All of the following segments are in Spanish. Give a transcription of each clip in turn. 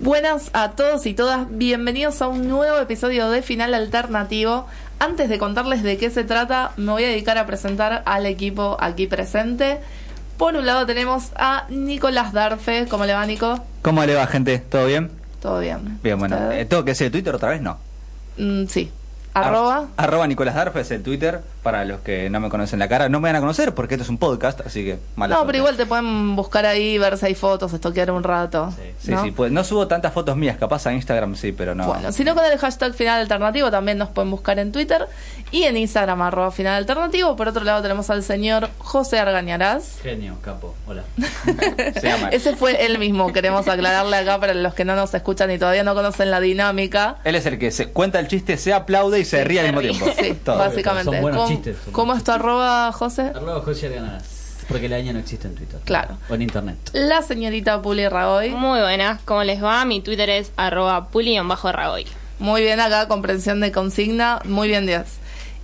Buenas a todos y todas, bienvenidos a un nuevo episodio de Final Alternativo. Antes de contarles de qué se trata, me voy a dedicar a presentar al equipo aquí presente. Por un lado tenemos a Nicolás Darfe. ¿Cómo le va, Nico? ¿Cómo le va, gente? ¿Todo bien? Todo bien. Bien, bueno. Eh, ¿Tengo que decir Twitter otra vez? No. Mm, sí. Arroba. Ar- arroba Nicolás Darfe es el Twitter para los que no me conocen la cara. No me van a conocer porque esto es un podcast, así que mala No, suerte. pero igual te pueden buscar ahí, ver si hay fotos, estoquear un rato. Sí, ¿no? sí, pues no subo tantas fotos mías, capaz a Instagram sí, pero no. Bueno, si no con el hashtag final alternativo también nos pueden buscar en Twitter y en Instagram arroba final alternativo. Por otro lado tenemos al señor José Argañarás. Genio, capo. Hola. Se llama. Ese fue él mismo, queremos aclararle acá para los que no nos escuchan y todavía no conocen la dinámica. Él es el que se cuenta el chiste, se aplaude y se ríe al mismo tiempo. Sí, Todo. básicamente. Son ¿Cómo, es tu arroba, José? Arroba José Arganaz. Porque la ñ no existe en Twitter. Claro. O en internet. La señorita Puli Ragoy. Muy buenas, ¿cómo les va? Mi Twitter es arroba puli-ragoy. Muy bien acá, comprensión de consigna. Muy bien, Díaz.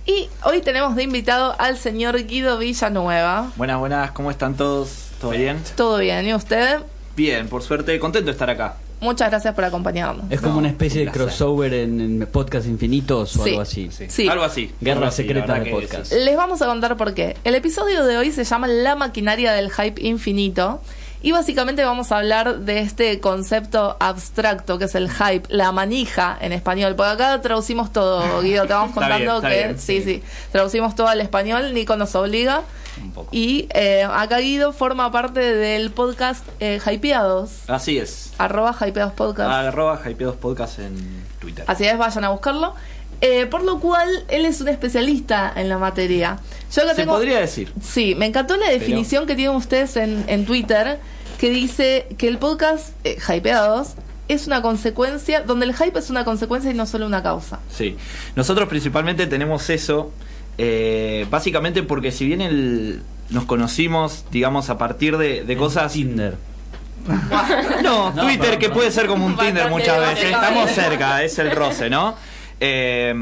Y hoy tenemos de invitado al señor Guido Villanueva. Buenas, buenas, ¿cómo están todos? ¿Todo bien? ¿Todo bien? ¿Y usted? Bien, por suerte, contento de estar acá. Muchas gracias por acompañarnos. Es como No, una especie de un crossover en, en podcast infinitos o Sí. algo así. Sí. Sí. Algo así. Guerra algo así, secreta de podcast. Les vamos a contar por qué. El episodio de hoy se llama La maquinaria del hype infinito. Y básicamente vamos a hablar de este concepto abstracto que es el hype, la manija en español. Porque acá traducimos todo, Guido, te vamos Está contando bien, está que bien, sí, sí, sí. traducimos todo al español, Nico nos obliga. Un poco. Y eh, acá Guido forma parte del podcast eh, Hypeados, Así es. arroba Hypeados Podcast. Arroba Hypeados Podcast en Twitter. Así es, vayan a buscarlo. Eh, por lo cual, él es un especialista en la materia. Yo acá Se tengo... podría decir. Sí, me encantó la definición que tienen ustedes en, en Twitter, que dice que el podcast eh, Hypeados es una consecuencia, donde el hype es una consecuencia y no solo una causa. Sí. Nosotros principalmente tenemos eso, eh, básicamente porque si bien el, nos conocimos, digamos, a partir de, de cosas... Tinder. No, No, Twitter que puede ser como un Tinder muchas veces. Estamos cerca, es el roce, ¿no? Eh,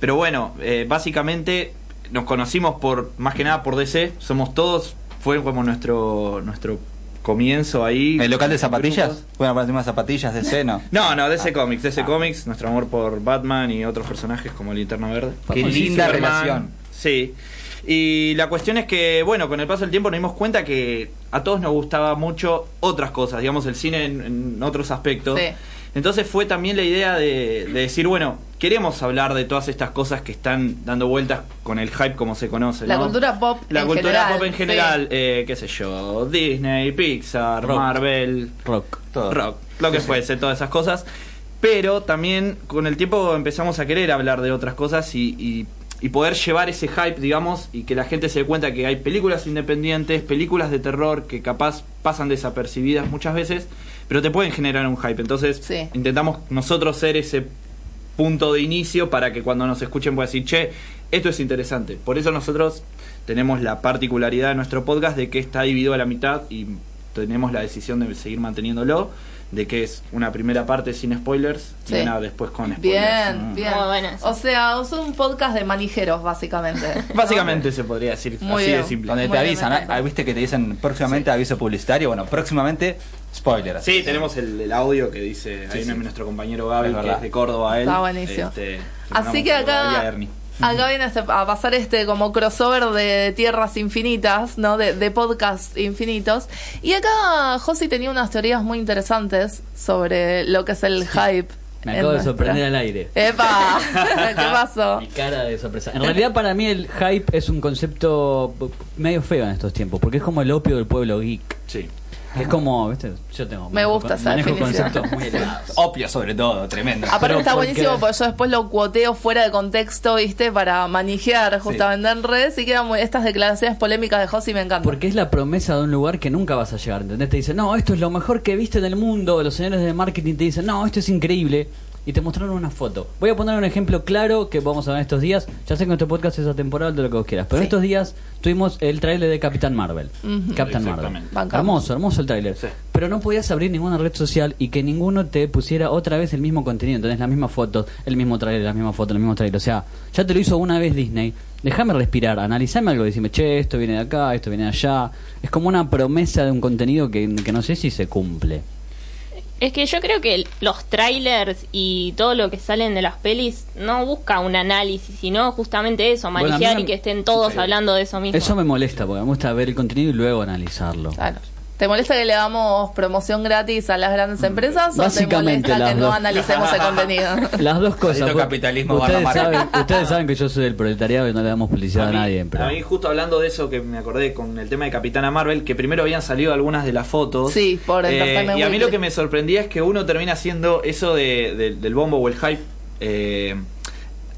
pero bueno, eh, básicamente nos conocimos por más que nada por DC. Somos todos, fue como nuestro nuestro comienzo ahí. ¿El local de zapatillas? Bueno, para unas zapatillas de seno. No, no, DC Comics, DC Comics, nuestro amor por Batman y otros personajes como Linterna Verde. Qué linda relación. Sí. Y la cuestión es que, bueno, con el paso del tiempo nos dimos cuenta que a todos nos gustaba mucho otras cosas, digamos, el cine en, en otros aspectos. Sí. Entonces fue también la idea de, de decir, bueno, queremos hablar de todas estas cosas que están dando vueltas con el hype como se conoce. La ¿no? cultura pop La en cultura general, pop en sí. general, eh, qué sé yo, Disney, Pixar, Rock. Marvel, Rock. Todo. rock, lo que fuese, todas esas cosas. Pero también con el tiempo empezamos a querer hablar de otras cosas y, y- y poder llevar ese hype, digamos, y que la gente se dé cuenta que hay películas independientes, películas de terror que capaz pasan desapercibidas muchas veces, pero te pueden generar un hype. Entonces Sí. intentamos nosotros ser ese punto de inicio para que cuando nos escuchen puedan decir, che, esto es interesante. Por eso nosotros tenemos la particularidad de nuestro podcast de que está dividido a la mitad y tenemos la decisión de seguir manteniéndolo, de que es una primera parte sin spoilers Sí. y una después con spoilers. Bien, Mm. bien. O sea, es un podcast de manijeros, básicamente. Básicamente se podría decir Muy así bien. de simple. Donde Muy te avisan, ¿eh? encanta. Ah, ¿viste que te dicen próximamente aviso publicitario? Bueno, próximamente spoiler. Sí, tenemos el, el audio que dice ahí Sí, sí. nuestro compañero Gaby, Es que verdad. es de Córdoba él. Está buenísimo. Este, Así que acá, Ernie. acá viene este- a pasar este como crossover de tierras infinitas, ¿no? De, de podcast infinitos. Y acá Josi tenía unas teorías muy interesantes sobre lo que es el hype. Me acabo de nuestra- sorprender al aire. ¡Epa! ¿Qué pasó? Mi cara de sorpresa. En realidad para mí el hype es un concepto medio feo en estos tiempos, porque es como el opio del pueblo geek. Sí. Que es como, ¿viste? Yo tengo Me manejo- gusta esa manejo definición. conceptos muy elevados. Opio sobre todo, tremendo. Aparte Pero está porque- buenísimo porque yo después lo cuoteo fuera de contexto, ¿viste? Para manijear justamente en redes y quedan muy, estas declaraciones polémicas de Josi me encantan. Porque es la promesa de un lugar que nunca vas a llegar, ¿entendés? Te dicen, no, esto es lo mejor que viste en el mundo. Los señores de marketing te dicen, no, esto es increíble. Y te mostraron una foto. Voy a poner un ejemplo claro que vamos a ver estos días. Ya sé que nuestro podcast es atemporal de lo que vos quieras. Pero Sí. estos días tuvimos el tráiler de Capitán Marvel. Ujú. Captain Marvel. Bancamos. Hermoso, hermoso el tráiler. Sí. Pero no podías abrir ninguna red social y que ninguno te pusiera otra vez el mismo contenido. Entonces, la misma foto, el mismo tráiler, la misma foto, el mismo tráiler. O sea, ya te lo hizo una vez Disney. Déjame respirar, analizame algo, decime, che, esto viene de acá, esto viene de allá. Es como una promesa de un contenido que, que no sé si se cumple. Es que yo creo que los trailers y todo lo que salen de las pelis no busca un análisis, sino justamente eso, manejar y que estén todos hablando de eso mismo. Eso me molesta, porque me gusta ver el contenido y luego analizarlo. Claro. ¿Te molesta que le damos promoción gratis a las grandes empresas o te Básicamente molesta que no analicemos el contenido? Las dos cosas. Pues, capitalismo Ustedes saben, ustedes saben que yo soy del proletariado y no le damos publicidad a, mí, nadie. Pero... a mí justo hablando de eso que me acordé con el tema de Capitana Marvel, que primero habían salido algunas de las fotos. Sí, por Eh, Entertainment Y a mí lo que me sorprendía es que uno termina haciendo eso de, de- del bombo o el hype. eh,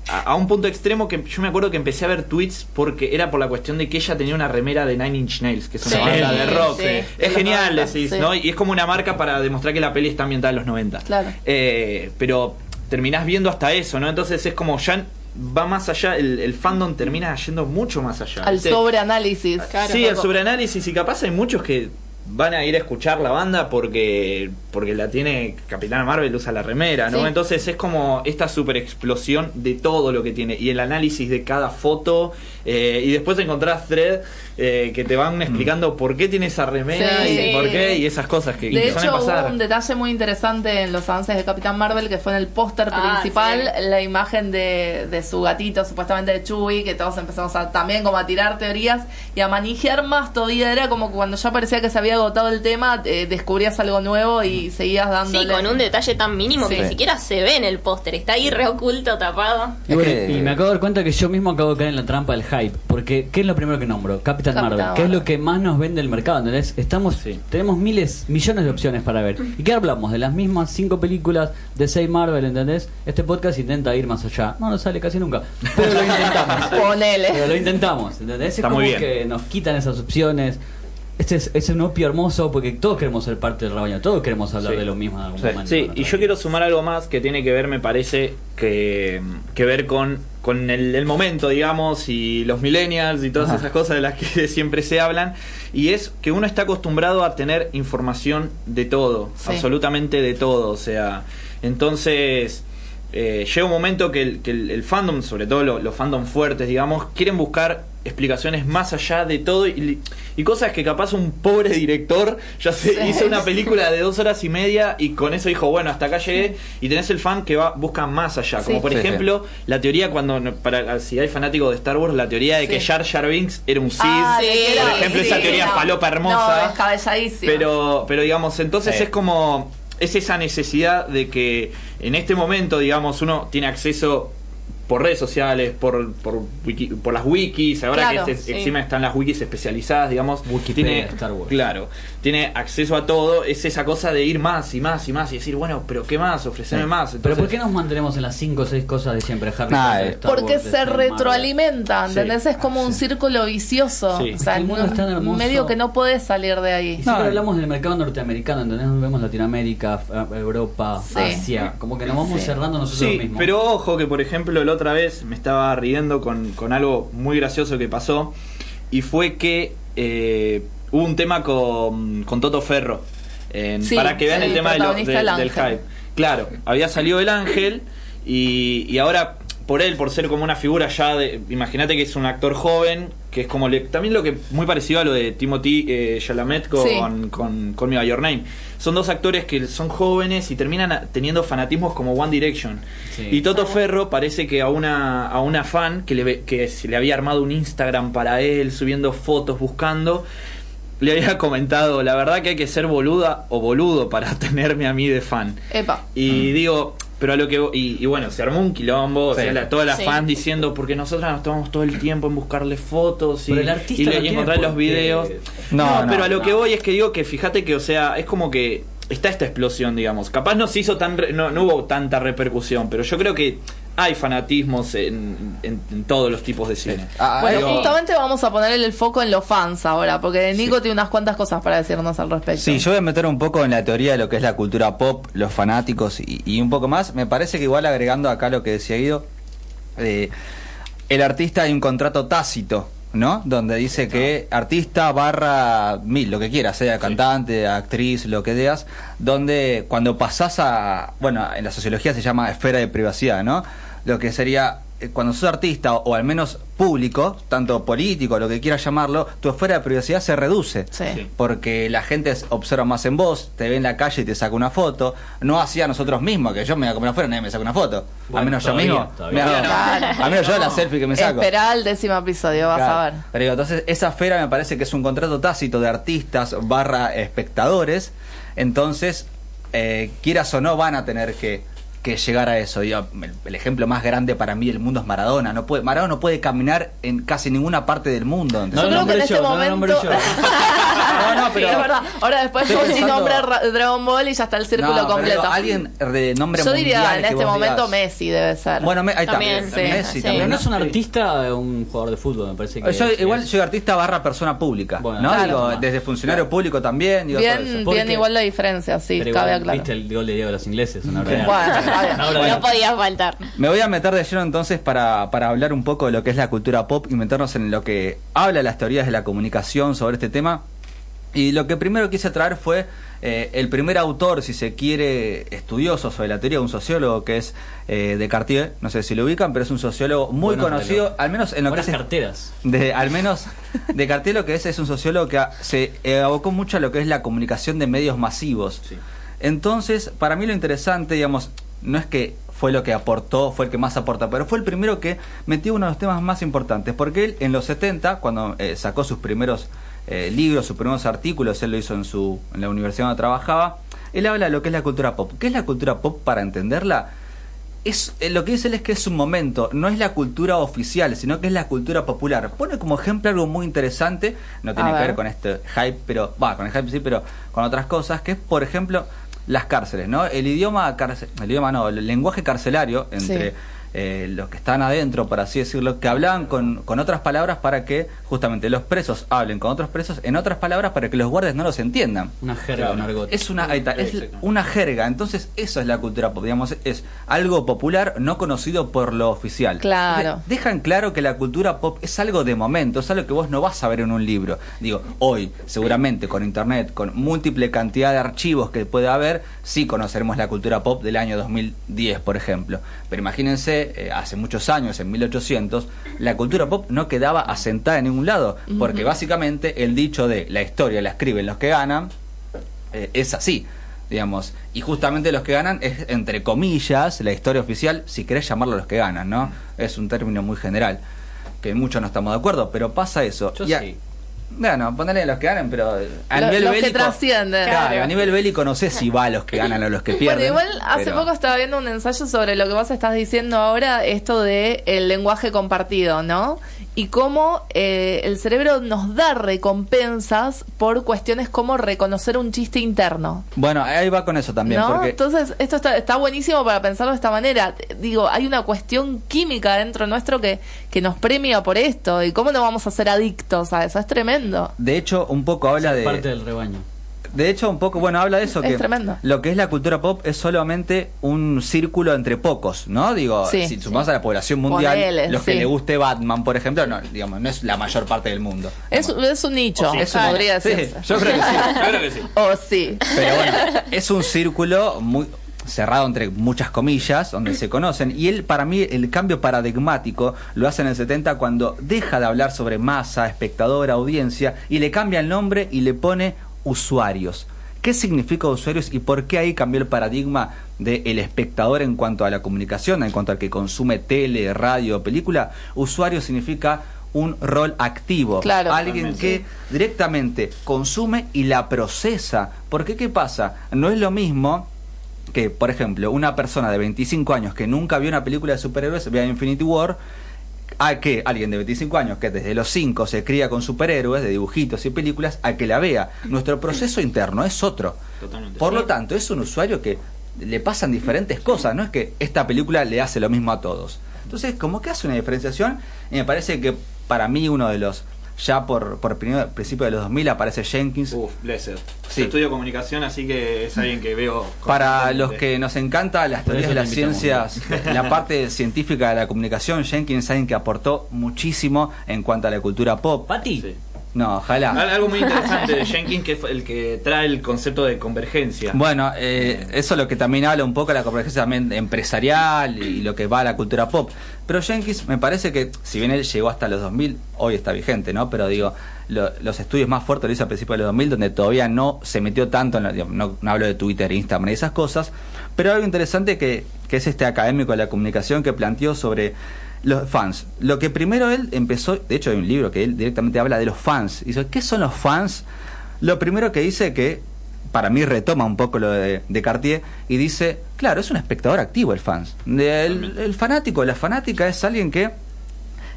a, a un punto extremo que yo me acuerdo que empecé a ver tweets porque era por la cuestión de que ella tenía una remera de Nine Inch Nails, que es una Sí, banda de rock. sí, es genial, 90, decís, sí. ¿no? Y es como una marca para demostrar que la peli está ambientada en los 90. Claro. Eh, pero terminás viendo hasta eso, ¿no? Entonces es como ya va más allá, el, el fandom termina yendo mucho más allá. Al ¿viste? sobreanálisis. Sí, el sobreanálisis y capaz hay muchos que van a ir a escuchar la banda porque porque la tiene Capitana Marvel usa la remera, ¿no? Sí. Entonces es como esta super explosión de todo lo que tiene y el análisis de cada foto eh, y después encontrás thread eh, que te van explicando por qué tiene esa remera Sí. y por qué y esas cosas que, De que suelen hecho, hubo pasar. un detalle muy interesante en los avances de Capitán Marvel, que fue en el póster Ah, principal, sí. la imagen de, de su gatito, supuestamente de Chewie, que todos empezamos a también como a tirar teorías y a manijear más todavía. Era como que cuando ya parecía que se había agotado el tema, eh, descubrías algo nuevo y seguías dándole. Sí, con un detalle tan mínimo que ni siquiera se ve en el póster. Está ahí re oculto, tapado. Y, bueno, Es que- y me acabo de dar cuenta que yo mismo acabo de caer en la trampa del hype. Porque, ¿qué es lo primero que nombro? Capitán Capitán Marvel. ¿Qué es Marvel. lo que más nos vende el mercado? ¿entendés? Estamos, Sí. Tenemos miles, millones de opciones para ver. ¿Y qué hablamos? De las mismas cinco películas de seis Marvel, ¿entendés? Este podcast intenta ir más allá. No nos sale casi nunca. Pero lo intentamos. Ponele. Pero lo intentamos, ¿entendés? Está es como muy bien. que nos quitan esas opciones. Este es, es un opio hermoso porque todos queremos ser parte del rebaño, todos queremos hablar Sí. de lo mismo de alguna Sí. manera. Sí, y yo quiero sumar algo más que tiene que ver, me parece, que, que ver con, con el, el momento, digamos, y los millennials y todas Ajá. esas cosas de las que siempre se hablan. Y es que uno está acostumbrado a tener información de todo, Sí. absolutamente de todo. O sea, entonces eh, llega un momento que el, que el- el fandom, sobre todo lo- los fandom fuertes, digamos, quieren buscar explicaciones más allá de todo y, y cosas que capaz un pobre director ya se Sí. hizo una película de dos horas y media y con eso dijo, bueno, hasta acá llegué y tenés el fan que va busca más allá. Como Sí. por Sí, ejemplo, la teoría cuando, para si hay fanáticos de Star Wars, la teoría de que. Jar Jar Binks era un Sith. Ah, por ejemplo, esa teoría no. No, hermosa. Pero, pero digamos, entonces Sí. es como. Es esa necesidad de que en este momento, digamos, uno tiene acceso por redes sociales, por, por, wiki- por las wikis, ahora Claro, que este- sí. encima están las wikis especializadas, digamos, Wikipedia tiene, Star Wars. claro, tiene acceso a todo, es esa cosa de ir más y más y más y decir, bueno, pero ¿qué más? Ofrecerme Sí. más. Pero ¿por qué nos mantenemos en las 5 o 6 cosas de siempre? Harry Nah, Potter, eh. Star Porque Wars, se retroalimenta, Sí. ¿entendés? Es como un círculo vicioso. Sí. O sea, El mundo es tan hermoso. medio que no podés salir de ahí. siempre No, hablamos del mercado norteamericano, ¿entendés? Vemos Latinoamérica, F- Europa, Sí. Asia, como que nos vamos Sí. cerrando nosotros Sí, mismos. pero ojo que por ejemplo la otra vez me estaba riendo con, con algo muy gracioso que pasó y fue que eh, hubo un tema con, con Toto Ferro. en- Sí, para que vean el el tema de lo- protagonista de- del hype. Claro, había salido el ángel y, y ahora por él, por ser como una figura ya de... Imagínate que es un actor joven, que es como... le- también lo que muy parecido a lo de Timothy eh, Chalamet con, Sí. con, con Me By Your Name. Son dos actores que son jóvenes y terminan a- teniendo fanatismos como One Direction. Sí. Y Toto Ferro parece que a una, a una fan que, le, ve- que se le había armado un Instagram para él, subiendo fotos, buscando, le había comentado, la verdad que hay que ser boluda o boludo para tenerme a mí de fan. Epa. Y digo, pero a lo que... Y, y bueno, se armó un quilombo, o sea, la- toda la Sí. fan diciendo, porque nosotros nos tomamos todo el tiempo en buscarle fotos y, Pero el artista y, le- no y tiene encontrar los videos. No, No, no, pero a lo no. que voy es que digo que fíjate que, o sea, es como que está esta explosión, digamos. Capaz no se hizo tan, re- no, no hubo tanta repercusión, pero yo creo que hay fanatismos en, en- en todos los tipos de cine. Ah, Bueno, justamente vamos a ponerle el foco en los fans ahora, porque Nico tiene unas cuantas cosas para decirnos al respecto. Sí, yo voy a meter un poco en la teoría de lo que es la cultura pop, los fanáticos y, y un poco más. Me parece que igual agregando acá lo que decía Guido, eh, el artista hay un contrato tácito, ¿no? Donde dice que artista barra mil, lo que quieras, sea cantante, actriz, lo que seas, donde cuando pasás a, bueno, en la sociología se llama esfera de privacidad, ¿no? Lo que sería eh, cuando sos artista o, al menos público, tanto político, lo que quieras llamarlo, tu esfera de privacidad se reduce. Sí. Porque la gente observa más en vos, te ve en la calle y te saca una foto. No hacía nosotros mismos, que yo me voy a comer afuera y nadie me saca una foto. Bueno, al menos todavía, yo mismo. todavía. me hago- Claro. al menos yo la selfie que me saco. Esperá el décimo episodio, vas Claro. a ver. Pero digo, entonces esa esfera me parece que es un contrato tácito de artistas barra espectadores. Entonces, eh, quieras o no, van a tener que, que llegar a eso. Digo, el, el ejemplo más grande para mí del mundo es Maradona. No puede, Maradona no puede caminar en casi ninguna parte del mundo. No Yo que en nombré este yo, no yo. No, no, pero- Sí, es verdad. Ahora después José pensando- nombra Ra- Dragon Ball y ya está el círculo No, completo. digo, alguien de nombre Yo diría en que este momento digas- Messi debe ser. Bueno, me- ahí está. Sí, Messi sí. también. Pero no es un artista, un jugador de fútbol, me parece que. Yo es- igual es- soy artista barra persona pública, Bueno, ¿no? claro. Digo, desde funcionario público también, digo, bien, bien igual la diferencia, sí, cabe aclarar. ¿Viste el gol de Diego de los ingleses? Una obra de Bueno, de No podía faltar. Me voy a meter de lleno entonces para, para hablar un poco de lo que es la cultura pop y meternos en lo que habla las teorías de la comunicación sobre este tema. Y lo que primero quise traer fue eh, el primer autor, si se quiere, estudioso sobre la teoría, un sociólogo que es eh, Descartes, no sé si lo ubican, pero es un sociólogo muy conocido, al menos en lo que es carteras. de, al menos Descartes lo que es es un sociólogo que a- se eh, abocó mucho a lo que es la comunicación de medios masivos. Sí. Entonces, para mí lo interesante, digamos, no es que fue lo que aportó, fue el que más aporta, pero fue el primero que metió uno de los temas más importantes, porque él en los 70, cuando eh, sacó sus primeros eh, libros, sus primeros artículos, él lo hizo en, su, en la universidad donde trabajaba, él habla de lo que es la cultura pop. ¿Qué es la cultura pop para entenderla? es eh, lo que dice él es que es un momento, no es la cultura oficial, sino que es la cultura popular. Pone como ejemplo algo muy interesante, no tiene que ver ver. con este hype, pero va, con el hype sí, pero con otras cosas, que es por ejemplo las cárceles, ¿no? El idioma el idioma no, el lenguaje carcelario entre. Eh, los que están adentro, por así decirlo, que hablaban con, con otras palabras para que justamente los presos hablen con otros presos en otras palabras para que los guardias no los entiendan. Una jerga, un argot. Es una, ahí está, es una jerga, entonces eso es la cultura pop, digamos, es algo popular no conocido por lo oficial. Claro. Dejan claro que la cultura pop es algo de momento, es algo que vos no vas a ver en un libro. Digo, hoy, seguramente con internet, con múltiple cantidad de archivos que puede haber, sí conoceremos la cultura pop del año 2010, por ejemplo. Pero imagínense, eh, hace muchos años, en 1800, la cultura pop no quedaba asentada en ningún lado, porque básicamente el dicho de la historia la escriben los que ganan, eh, es así, digamos. Y justamente los que ganan es, entre comillas, la historia oficial, si querés llamarlo los que ganan, ¿no? Es un término muy general, que muchos no estamos de acuerdo, pero pasa eso. Yo Y a- sí. Bueno, ponele a los que ganan, pero a Lo- nivel los que bélico. trascienden. Claro, Claro. a nivel bélico no sé si va a los que ganan o los que pierden. Bueno, igual hace pero- poco estaba viendo un ensayo sobre lo que vos estás diciendo ahora, esto de el lenguaje compartido, ¿no? Y cómo eh, el cerebro nos da recompensas por cuestiones como reconocer un chiste interno. Bueno, ahí va con eso también, ¿No? porque Entonces, esto está, está buenísimo para pensarlo de esta manera. Digo, hay una cuestión química dentro nuestro que, que nos premia por esto. ¿Y cómo no vamos a ser adictos a eso? Es tremendo. de hecho un poco habla de... Parte del rebaño. De hecho, un poco, bueno, habla de eso Es que tremendo. lo que es la cultura pop es solamente un círculo entre pocos, ¿no? Digo, Sí. si sumás a la población mundial, Ponele, los que sí. le guste Batman, por ejemplo, no, digamos, no es la mayor parte del mundo. Es, es un nicho, O sí. Es un- podría sí, decirse. yo creo que sí. Yo creo que sí. O sí. Pero bueno, es un círculo muy cerrado entre muchas comillas, donde se conocen, y él, para mí, el cambio paradigmático lo hace en el 70 cuando deja de hablar sobre masa, espectador, audiencia, y le cambia el nombre y le pone usuarios. ¿Qué significa usuarios y por qué ahí cambió el paradigma del espectador en cuanto a la comunicación, en cuanto al que consume tele, radio, película? Usuario significa un rol activo, Claro. alguien que directamente consume y la procesa. Porque ¿qué pasa? No es lo mismo que, por ejemplo, una persona de 25 años que nunca vio una película de superhéroes vea Infinity War a que alguien de 25 años que desde los 5 se cría con superhéroes de dibujitos y películas a que la vea. Nuestro proceso interno es otro. Totalmente. Por lo tanto, es un usuario que le pasan diferentes cosas, no es que esta película le hace lo mismo a todos. Entonces, como que hace una diferenciación y me parece que para mí uno de los ya por, por primer- principio de los 2000 aparece Jenkins. Uf, Blessed. Sí. Yo estudio comunicación, así que es alguien que veo. Para los que nos encanta las teorías de las ciencias, la parte científica de la comunicación, Jenkins es alguien que aportó muchísimo en cuanto a la cultura pop. Pati, Sí. No, ojalá. Al- Algo muy interesante de Jenkins que es el que trae el concepto de convergencia. Bueno, eh, eso es lo que también habla un poco de la convergencia también empresarial y lo que va a la cultura pop. Pero Jenkins me parece que, si bien él llegó hasta los 2000, hoy está vigente, ¿no? Pero digo, lo- los estudios más fuertes lo hizo a principios de los 2000, donde todavía no se metió tanto, en la- no, no hablo de Twitter, Instagram y esas cosas, pero algo interesante que, que es este académico de la comunicación que planteó sobre los fans. Lo que primero él empezó, de hecho hay un libro que él directamente habla de los fans. Y dice, ¿qué son los fans? Lo primero que dice que, para mí retoma un poco lo de, Cartier, y dice, claro, es un espectador activo el fans. El, el fanático, la fanática es alguien que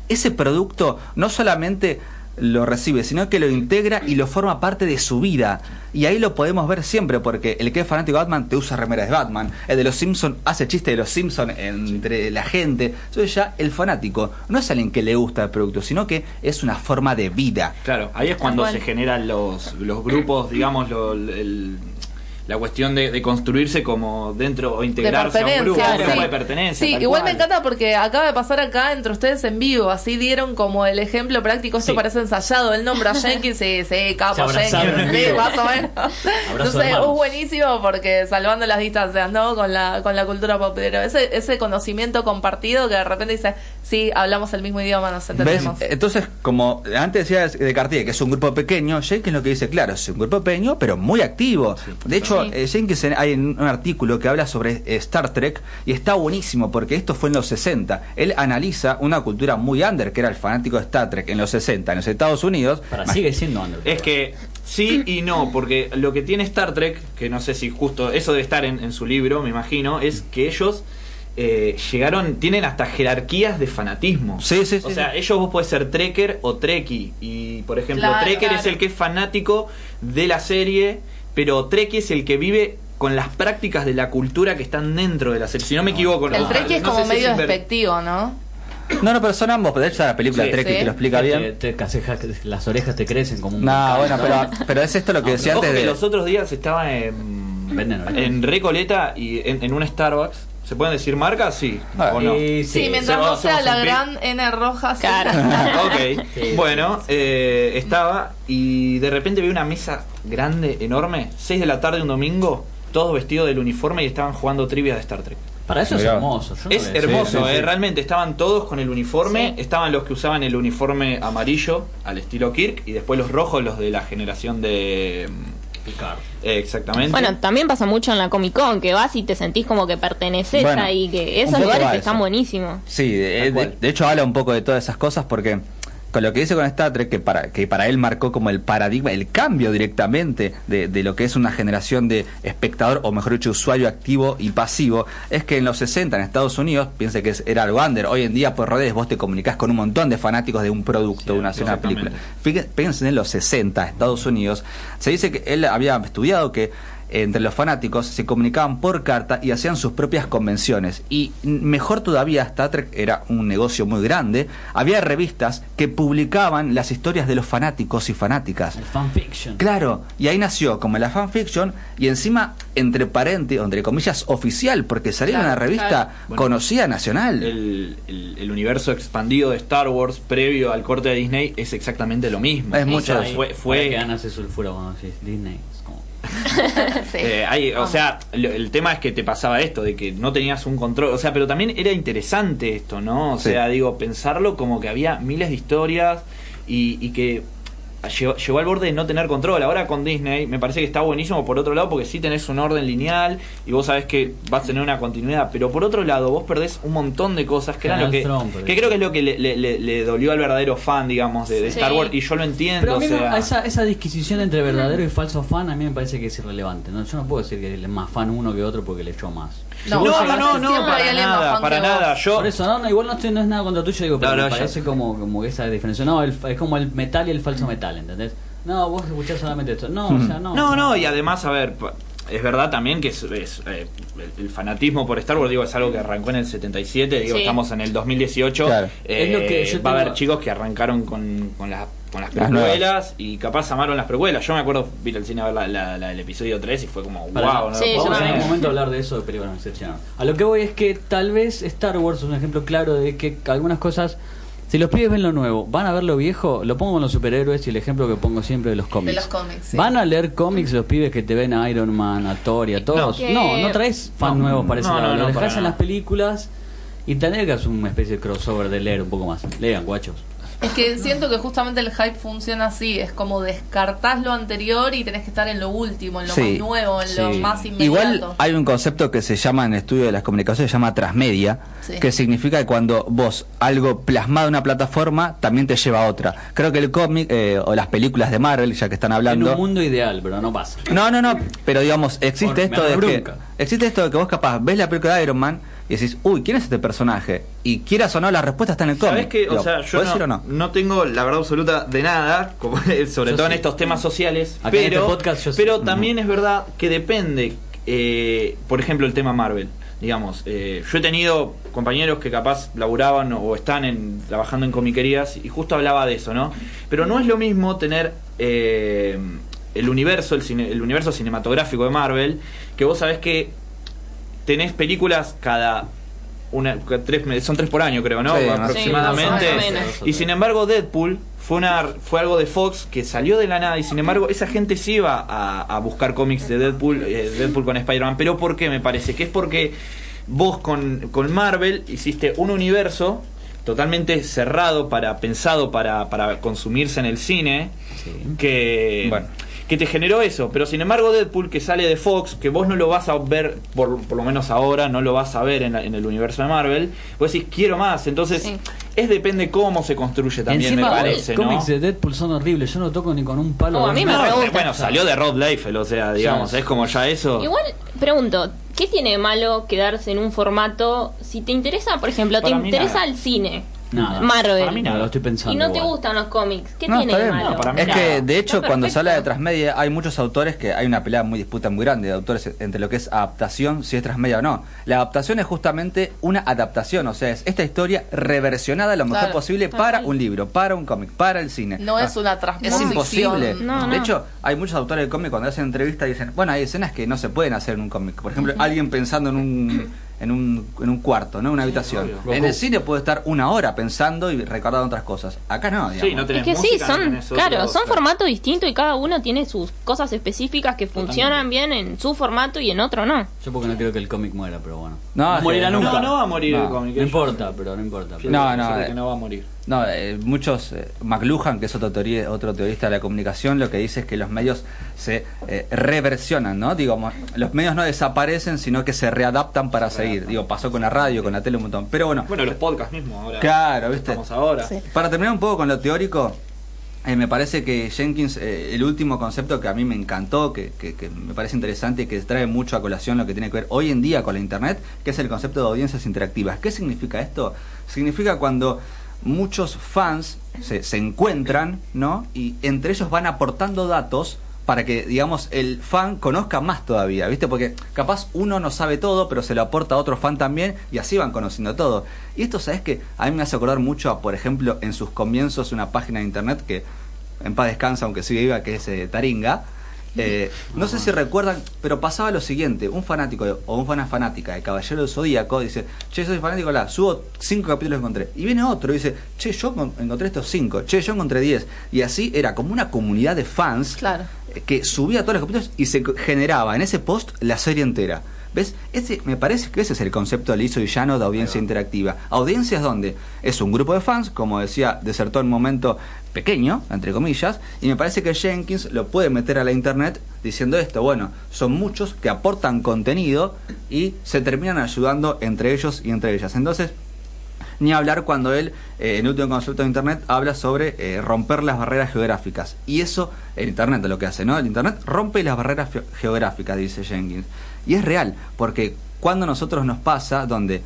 ese producto no solamente lo recibe, sino que lo integra y lo forma parte de su vida. Y ahí lo podemos ver siempre, porque el que es fanático de Batman te usa remeras de Batman, el de los Simpsons hace chiste de los Simpsons entre la gente. Entonces ya el fanático no es alguien que le gusta el producto, sino que es una forma de vida. Claro, ahí es cuando se generan los, los grupos, digamos, lo- el- la cuestión de, de construirse como dentro o de integrarse a un grupo, pertenencia. un grupo sí. de pertenencia. Sí, igual cual. me encanta porque acaba de pasar acá entre ustedes en vivo, así dieron como el ejemplo práctico, esto Sí. parece ensayado, el nombre a Jenkins, sí, sí, capo Jenkins, en sí, más o menos. Entonces es buenísimo porque salvando las distancias, ¿no? Con la, con la cultura pop, pero ese, ese conocimiento compartido que de repente dice, sí, hablamos el mismo idioma, nos ¿Ves? entendemos. Entonces, como antes decía de Cartier, que es un grupo pequeño, Jenkins lo que dice, claro, es un grupo pequeño, pero muy activo. De hecho, Sí. eh, Jenkins en- hay un artículo que habla sobre eh, Star Trek y está buenísimo porque esto fue en los 60. Él analiza una cultura muy under, que era el fanático de Star Trek en los 60, en los Estados Unidos. Para, sigue siendo under. Es que sí y no, porque lo que tiene Star Trek, que no sé si justo eso debe estar en, en su libro, me imagino, es que ellos eh, llegaron, tienen hasta jerarquías de fanatismo. Sí, sí, O sí, sea, sí. ellos vos podés ser trekker o trekkie. Y por ejemplo, Claro, trekker claro. es el que es fanático de la serie, pero trekkie es el que vive con las prácticas de la cultura que están dentro de la serie. Si no me equivoco, el no, Trek es no como si medio despectivo, ¿no? No, no, pero son ambos. De hecho, la película Sí, Trek sí. te lo explica Te- bien. te las orejas te crecen como un No, volcán, bueno, ¿no? pero, pero es esto lo que No, decía antes que de... los otros días estaba en, Recoleta y en, en un Starbucks. ¿Se pueden decir marcas? Sí. Ah, ¿O no? Sí, Sí, sí. mientras no sea la gran N roja. sí. Claro. ok. Sí, bueno, eh, estaba y de repente vi una mesa grande, enorme, 6 de la tarde un domingo, todos vestidos del uniforme y estaban jugando trivia de Star Trek. Para eso es hermoso. yo Es hermoso, sí, sí. eh, realmente estaban todos con el uniforme, Sí. estaban los que usaban el uniforme amarillo al estilo Kirk y después los rojos, los de la generación de... Exactamente. Bueno, también pasa mucho en la Comic Con, que vas y te sentís como que perteneces Bueno, ahí, que esos lugares están buenísimos. Sí, de, de hecho habla un poco de todas esas cosas porque con lo que dice con Star Trek, que para, que para él marcó como el paradigma, el cambio directamente de, de lo que es una generación de espectador, o mejor dicho, usuario activo y pasivo, es que en los 60 en Estados Unidos, piense que era algo under, hoy en día por redes vos te comunicás con un montón de fanáticos de un producto, una, de una película. fíjense en los 60, Estados Unidos, se dice que él había estudiado que entre los fanáticos se comunicaban por carta y hacían sus propias convenciones. Y mejor todavía, Star Trek era un negocio muy grande. Había revistas que publicaban las historias de los fanáticos y fanáticas. El fanfiction. Claro, y ahí nació como la fanfiction y encima entre paréntesis, entre comillas, oficial, porque salía Claro, una revista claro. Bueno, conocida nacional. el, el- el universo expandido de Star Wars previo al corte de Disney es exactamente lo mismo. Es mucho fue, Fue que ganas ese sulfuro cuando decís Disney. Sí. Eh, hay- o sea, lo- el tema es que te pasaba esto, de que no tenías un control, o sea, pero también era interesante esto, ¿no? O Sí. sea, digo, pensarlo como que había miles de historias y, y que llegó, llegó al borde de no tener control. Ahora con Disney me parece que está buenísimo por otro lado porque sí tenés un orden lineal y vos sabés que vas a tener una continuidad, pero por otro lado vos perdés un montón de cosas que eran lo creo que es lo que le, le- le- le dolió al verdadero fan, digamos, de, de Sí. Star Wars y yo lo entiendo. Pero a mí o sea, esa, esa disquisición entre verdadero y falso fan a mí me parece que es irrelevante. ¿no? Yo no puedo decir que es más fan uno que otro porque le echó más. No, no, no, no, para nada, para nada. Yo, Por eso, no, no, igual no, estoy, no es nada contra tuyo, digo, pero No, no, me ya. parece como, como esa diferencia. No, el- es como el metal y el falso metal, ¿entendés? No, vos escuchás solamente esto. No, o sea, no. No, no, y además, a ver, es verdad también que es, es, eh, el, el fanatismo por Star Wars, digo, es algo que arrancó en el 77, digo, Sí. estamos en el 2018. Claro. eh, Es lo que yo va a haber chicos que arrancaron con, con, las con las Las precuelas y capaz amaron las precuelas. Yo me acuerdo, vi al cine a ver la, la- la del episodio 3 y fue como, Para- wow, no Sí, lo yo puedo Vamos en algún momento a hablar de eso de películas decepcionaron. A lo que voy es que tal vez Star Wars es un ejemplo claro de que algunas cosas Si los pibes ven lo nuevo, van a ver lo viejo, lo pongo con los superhéroes y el ejemplo que pongo siempre de los cómics. De los cómics, sí. ¿Van a leer cómics los pibes que te ven a Iron Man, a Thor y a todos? No. No, no, traes fans No, nuevos para ese no, lado. no, Lo no, dejás en nada. las películas y te hagas una especie de crossover de leer un poco más. Lean, guachos. Es que siento que justamente el hype funciona así, es como descartás lo anterior y tenés que estar en lo último, en lo Sí. más nuevo, en lo más inmediato. Igual hay un concepto que se llama en el estudio de las comunicaciones, se llama transmedia, Sí. que significa que cuando vos algo plasmado en una plataforma también te lleva a otra. Creo que el cómic eh, o las películas de Marvel, ya que están En hablando... un mundo ideal, pero no pasa. No, no, no, pero digamos, existe Por- esto de que existe esto de que vos capaz ves la película de Iron Man y decís, uy, ¿quién es este personaje? Y quieras o no, la respuesta está en el cómic. ¿Sabes qué? O sea, yo ¿podés no, no? no tengo la verdad absoluta de nada, como, sobre Yo todo en estos temas sociales, Acá en pero, este podcast yo sí. pero también es verdad que depende, eh, por ejemplo, el tema Marvel. Digamos, eh, yo he tenido compañeros que capaz laburaban o están en, trabajando en comiquerías y justo hablaba de eso, ¿no? Pero no es lo mismo tener eh, el universo, el, cine- el universo cinematográfico de Marvel, que vos sabés que tenés películas cada una cada tres son tres por año creo no Sí, aproximadamente Sí, más o menos. y sin embargo Deadpool fue una fue algo de Fox que salió de la nada y sin embargo esa gente sí iba a, a buscar cómics de Deadpool eh, Deadpool con Spider-Man pero ¿por qué me parece? que es porque vos con, con Marvel hiciste un universo totalmente cerrado para pensado para, para consumirse en el cine Sí. que Bueno. Que te generó eso, pero sin embargo Deadpool que sale de Fox, que vos no lo vas a ver, por, por lo menos ahora, no lo vas a ver en, la- en el universo de Marvel, vos decís quiero más, entonces Sí. es depende cómo se construye también, Encima, me parece, los ¿no? cómics de Deadpool son horribles. Yo no toco ni con un palo. Oh, a mí me No, bueno, salió de Rod Liefeld, o sea, digamos, Ya. es como ya eso. Igual, pregunto, ¿qué tiene de malo quedarse en un formato? Si te interesa, por ejemplo, te Para interesa nada. el cine, Nada. Marvel, Para mí nada. No, lo estoy pensando. y no te gustan los cómics, ¿qué No, tiene está de bien. malo? No, para mí Es nada. que, de hecho, Está cuando se habla de perfecto. transmedia, hay muchos autores que hay una pelea muy disputa muy grande de autores entre lo que es adaptación, si es transmedia o no. La adaptación es justamente una adaptación, o sea, es esta historia reversionada lo mejor Claro. posible para un libro, para un cómic, para el cine. No Ah, es una Es transposición. imposible. No, de hecho, hay muchos autores de cómic cuando hacen entrevistas dicen, bueno, hay escenas que no se pueden hacer en un cómic. Por ejemplo, alguien pensando en un en un, en un cuarto, ¿no? Una habitación. obvio. En el cine puede estar una hora pensando y recordando otras cosas. Acá no, digamos. Sí, no tenés Es que sí, música, no son, otro- claro, son formatos distintos y cada uno tiene sus cosas específicas que funcionan bien en su formato y en otro no. Yo porque no quiero que el cómic muera, pero bueno. No, morirá no, nunca. No, no va a morir No, el cómic. No importa, pero no importa. Yo No, no, que no va a morir. No, eh, muchos, eh, McLuhan, que es otro, teoría, otro teorista de la comunicación, lo que dice es que los medios se eh, reversionan, ¿no? Digo, mo- los medios no desaparecen, sino que se readaptan para seguir. Digo, pasó con la radio, con la tele un montón. Pero bueno, Bueno, los podcasts mismos ahora. Claro, ¿viste? Estamos ahora. Sí. para terminar un poco con lo teórico, eh, me parece que Jenkins, eh, el último concepto que a mí me encantó, que, que- que me parece interesante y que trae mucho a colación lo que tiene que ver hoy en día con la Internet, que es el concepto de audiencias interactivas. ¿Qué significa esto? Significa cuando muchos fans se, se encuentran, ¿no? Y entre ellos van aportando datos para que, digamos, el fan conozca más todavía, ¿viste? Porque capaz uno no sabe todo, pero se lo aporta a otro fan también y así van conociendo todo. Y esto, ¿sabes que A mí me hace acordar mucho, a, por ejemplo, en sus comienzos una página de internet que en paz descansa, aunque sigue viva, que es eh, Taringa. Eh, no sé si recuerdan, pero pasaba lo siguiente: un fanático de- o una fanática de Caballero del Zodíaco dice, Che, soy fanático, la subo cinco capítulos que encontré. Y viene otro y dice, Che, yo con- encontré estos cinco, che, yo encontré diez. Y así era como una comunidad de fans Claro. eh, que subía todos los capítulos y se generaba en ese post la serie entera. ¿Ves? Ese, me parece que ese es el concepto liso y llano de audiencia interactiva. Audiencias donde es un grupo de fans, como decía, desertó en un momento pequeño, entre comillas, y me parece que Jenkins lo puede meter a la internet diciendo esto, bueno, son muchos que aportan contenido y se terminan ayudando entre ellos y entre ellas. Entonces, ni hablar cuando él, eh, en último concepto de Internet, habla sobre eh, romper las barreras geográficas. Y eso, el Internet es lo que hace, ¿no? El Internet rompe las barreras geográficas, dice Jenkins. Y es real, porque cuando a nosotros nos pasa, donde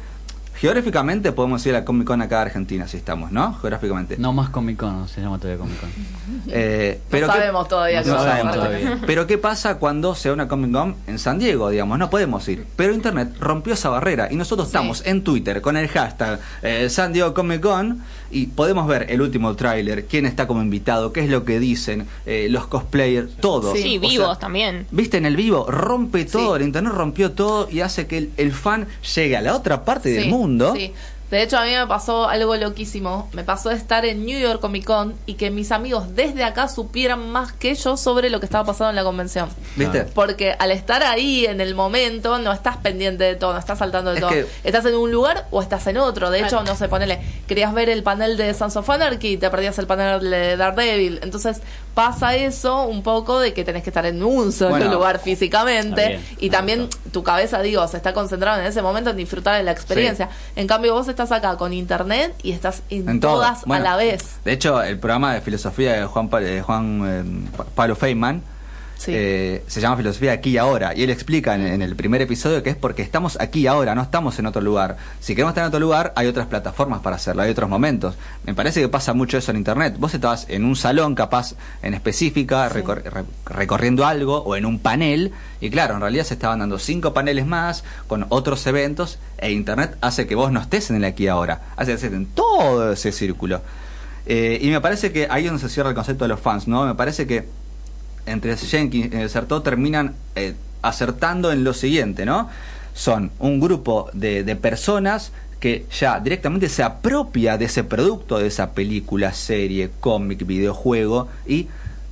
geográficamente podemos ir a la Comic Con acá de Argentina, si estamos, ¿no? Geográficamente. No más Comic Con, se llama todavía Comic Con. Eh, No pero ¿qué- sabemos todavía No qué va a sabemos todavía. pero ¿qué pasa cuando se da una Comic Con en San Diego, digamos? No podemos ir. Pero Internet rompió esa barrera y nosotros Sí. estamos en Twitter con el hashtag eh, San Diego Comic Con y podemos ver el último tráiler, quién está como invitado, qué es lo que dicen, eh, los cosplayers, todo. Sí, O vivos sea, también. Viste en el vivo, rompe todo, Sí. el internet rompió todo y hace que el, el fan llegue a la otra parte del mundo. sí. De hecho, a mí me pasó algo loquísimo. Me pasó de estar en New York Comic Con y que mis amigos desde acá supieran más que yo sobre lo que estaba pasando en la convención. ¿Viste? Porque al estar ahí en el momento, no estás pendiente de todo, no estás saltando de Es todo. que- Estás en un lugar o estás en otro. De hecho, no sé, ponele, querías ver el panel de Sons of Anarchy, te perdías el panel de Daredevil. Entonces pasa eso un poco de que tenés que estar en un solo Bueno, lugar físicamente. bien, y también tu cabeza, digo, se está concentrada en ese momento en disfrutar de la experiencia. En cambio, vos estás acá con internet y estás en, todas Bueno, a la vez. De hecho, el programa de filosofía de Juan, de Juan eh, Pa- Pablo Feynman Sí. eh, se llama Filosofía aquí y ahora. Y él explica en, en el primer episodio que es porque estamos aquí y ahora, no estamos en otro lugar. Si queremos estar en otro lugar, hay otras plataformas para hacerlo, hay otros momentos. Me parece que pasa mucho eso en Internet. Vos estabas en un salón, capaz en específica, Sí. recor- re- recorriendo algo, o en un panel. Y claro, en realidad se estaban dando cinco paneles más con otros eventos. E Internet hace que vos no estés en el aquí y ahora. Hace que estés en todo ese círculo. Eh, y me parece que ahí es donde se cierra el concepto de los fans, ¿no? Me parece que entre Jenkins y el Certó terminan eh, acertando en lo siguiente, ¿no? Son un grupo de, de personas que ya directamente se apropia de ese producto, de esa película, serie, cómic, videojuego, y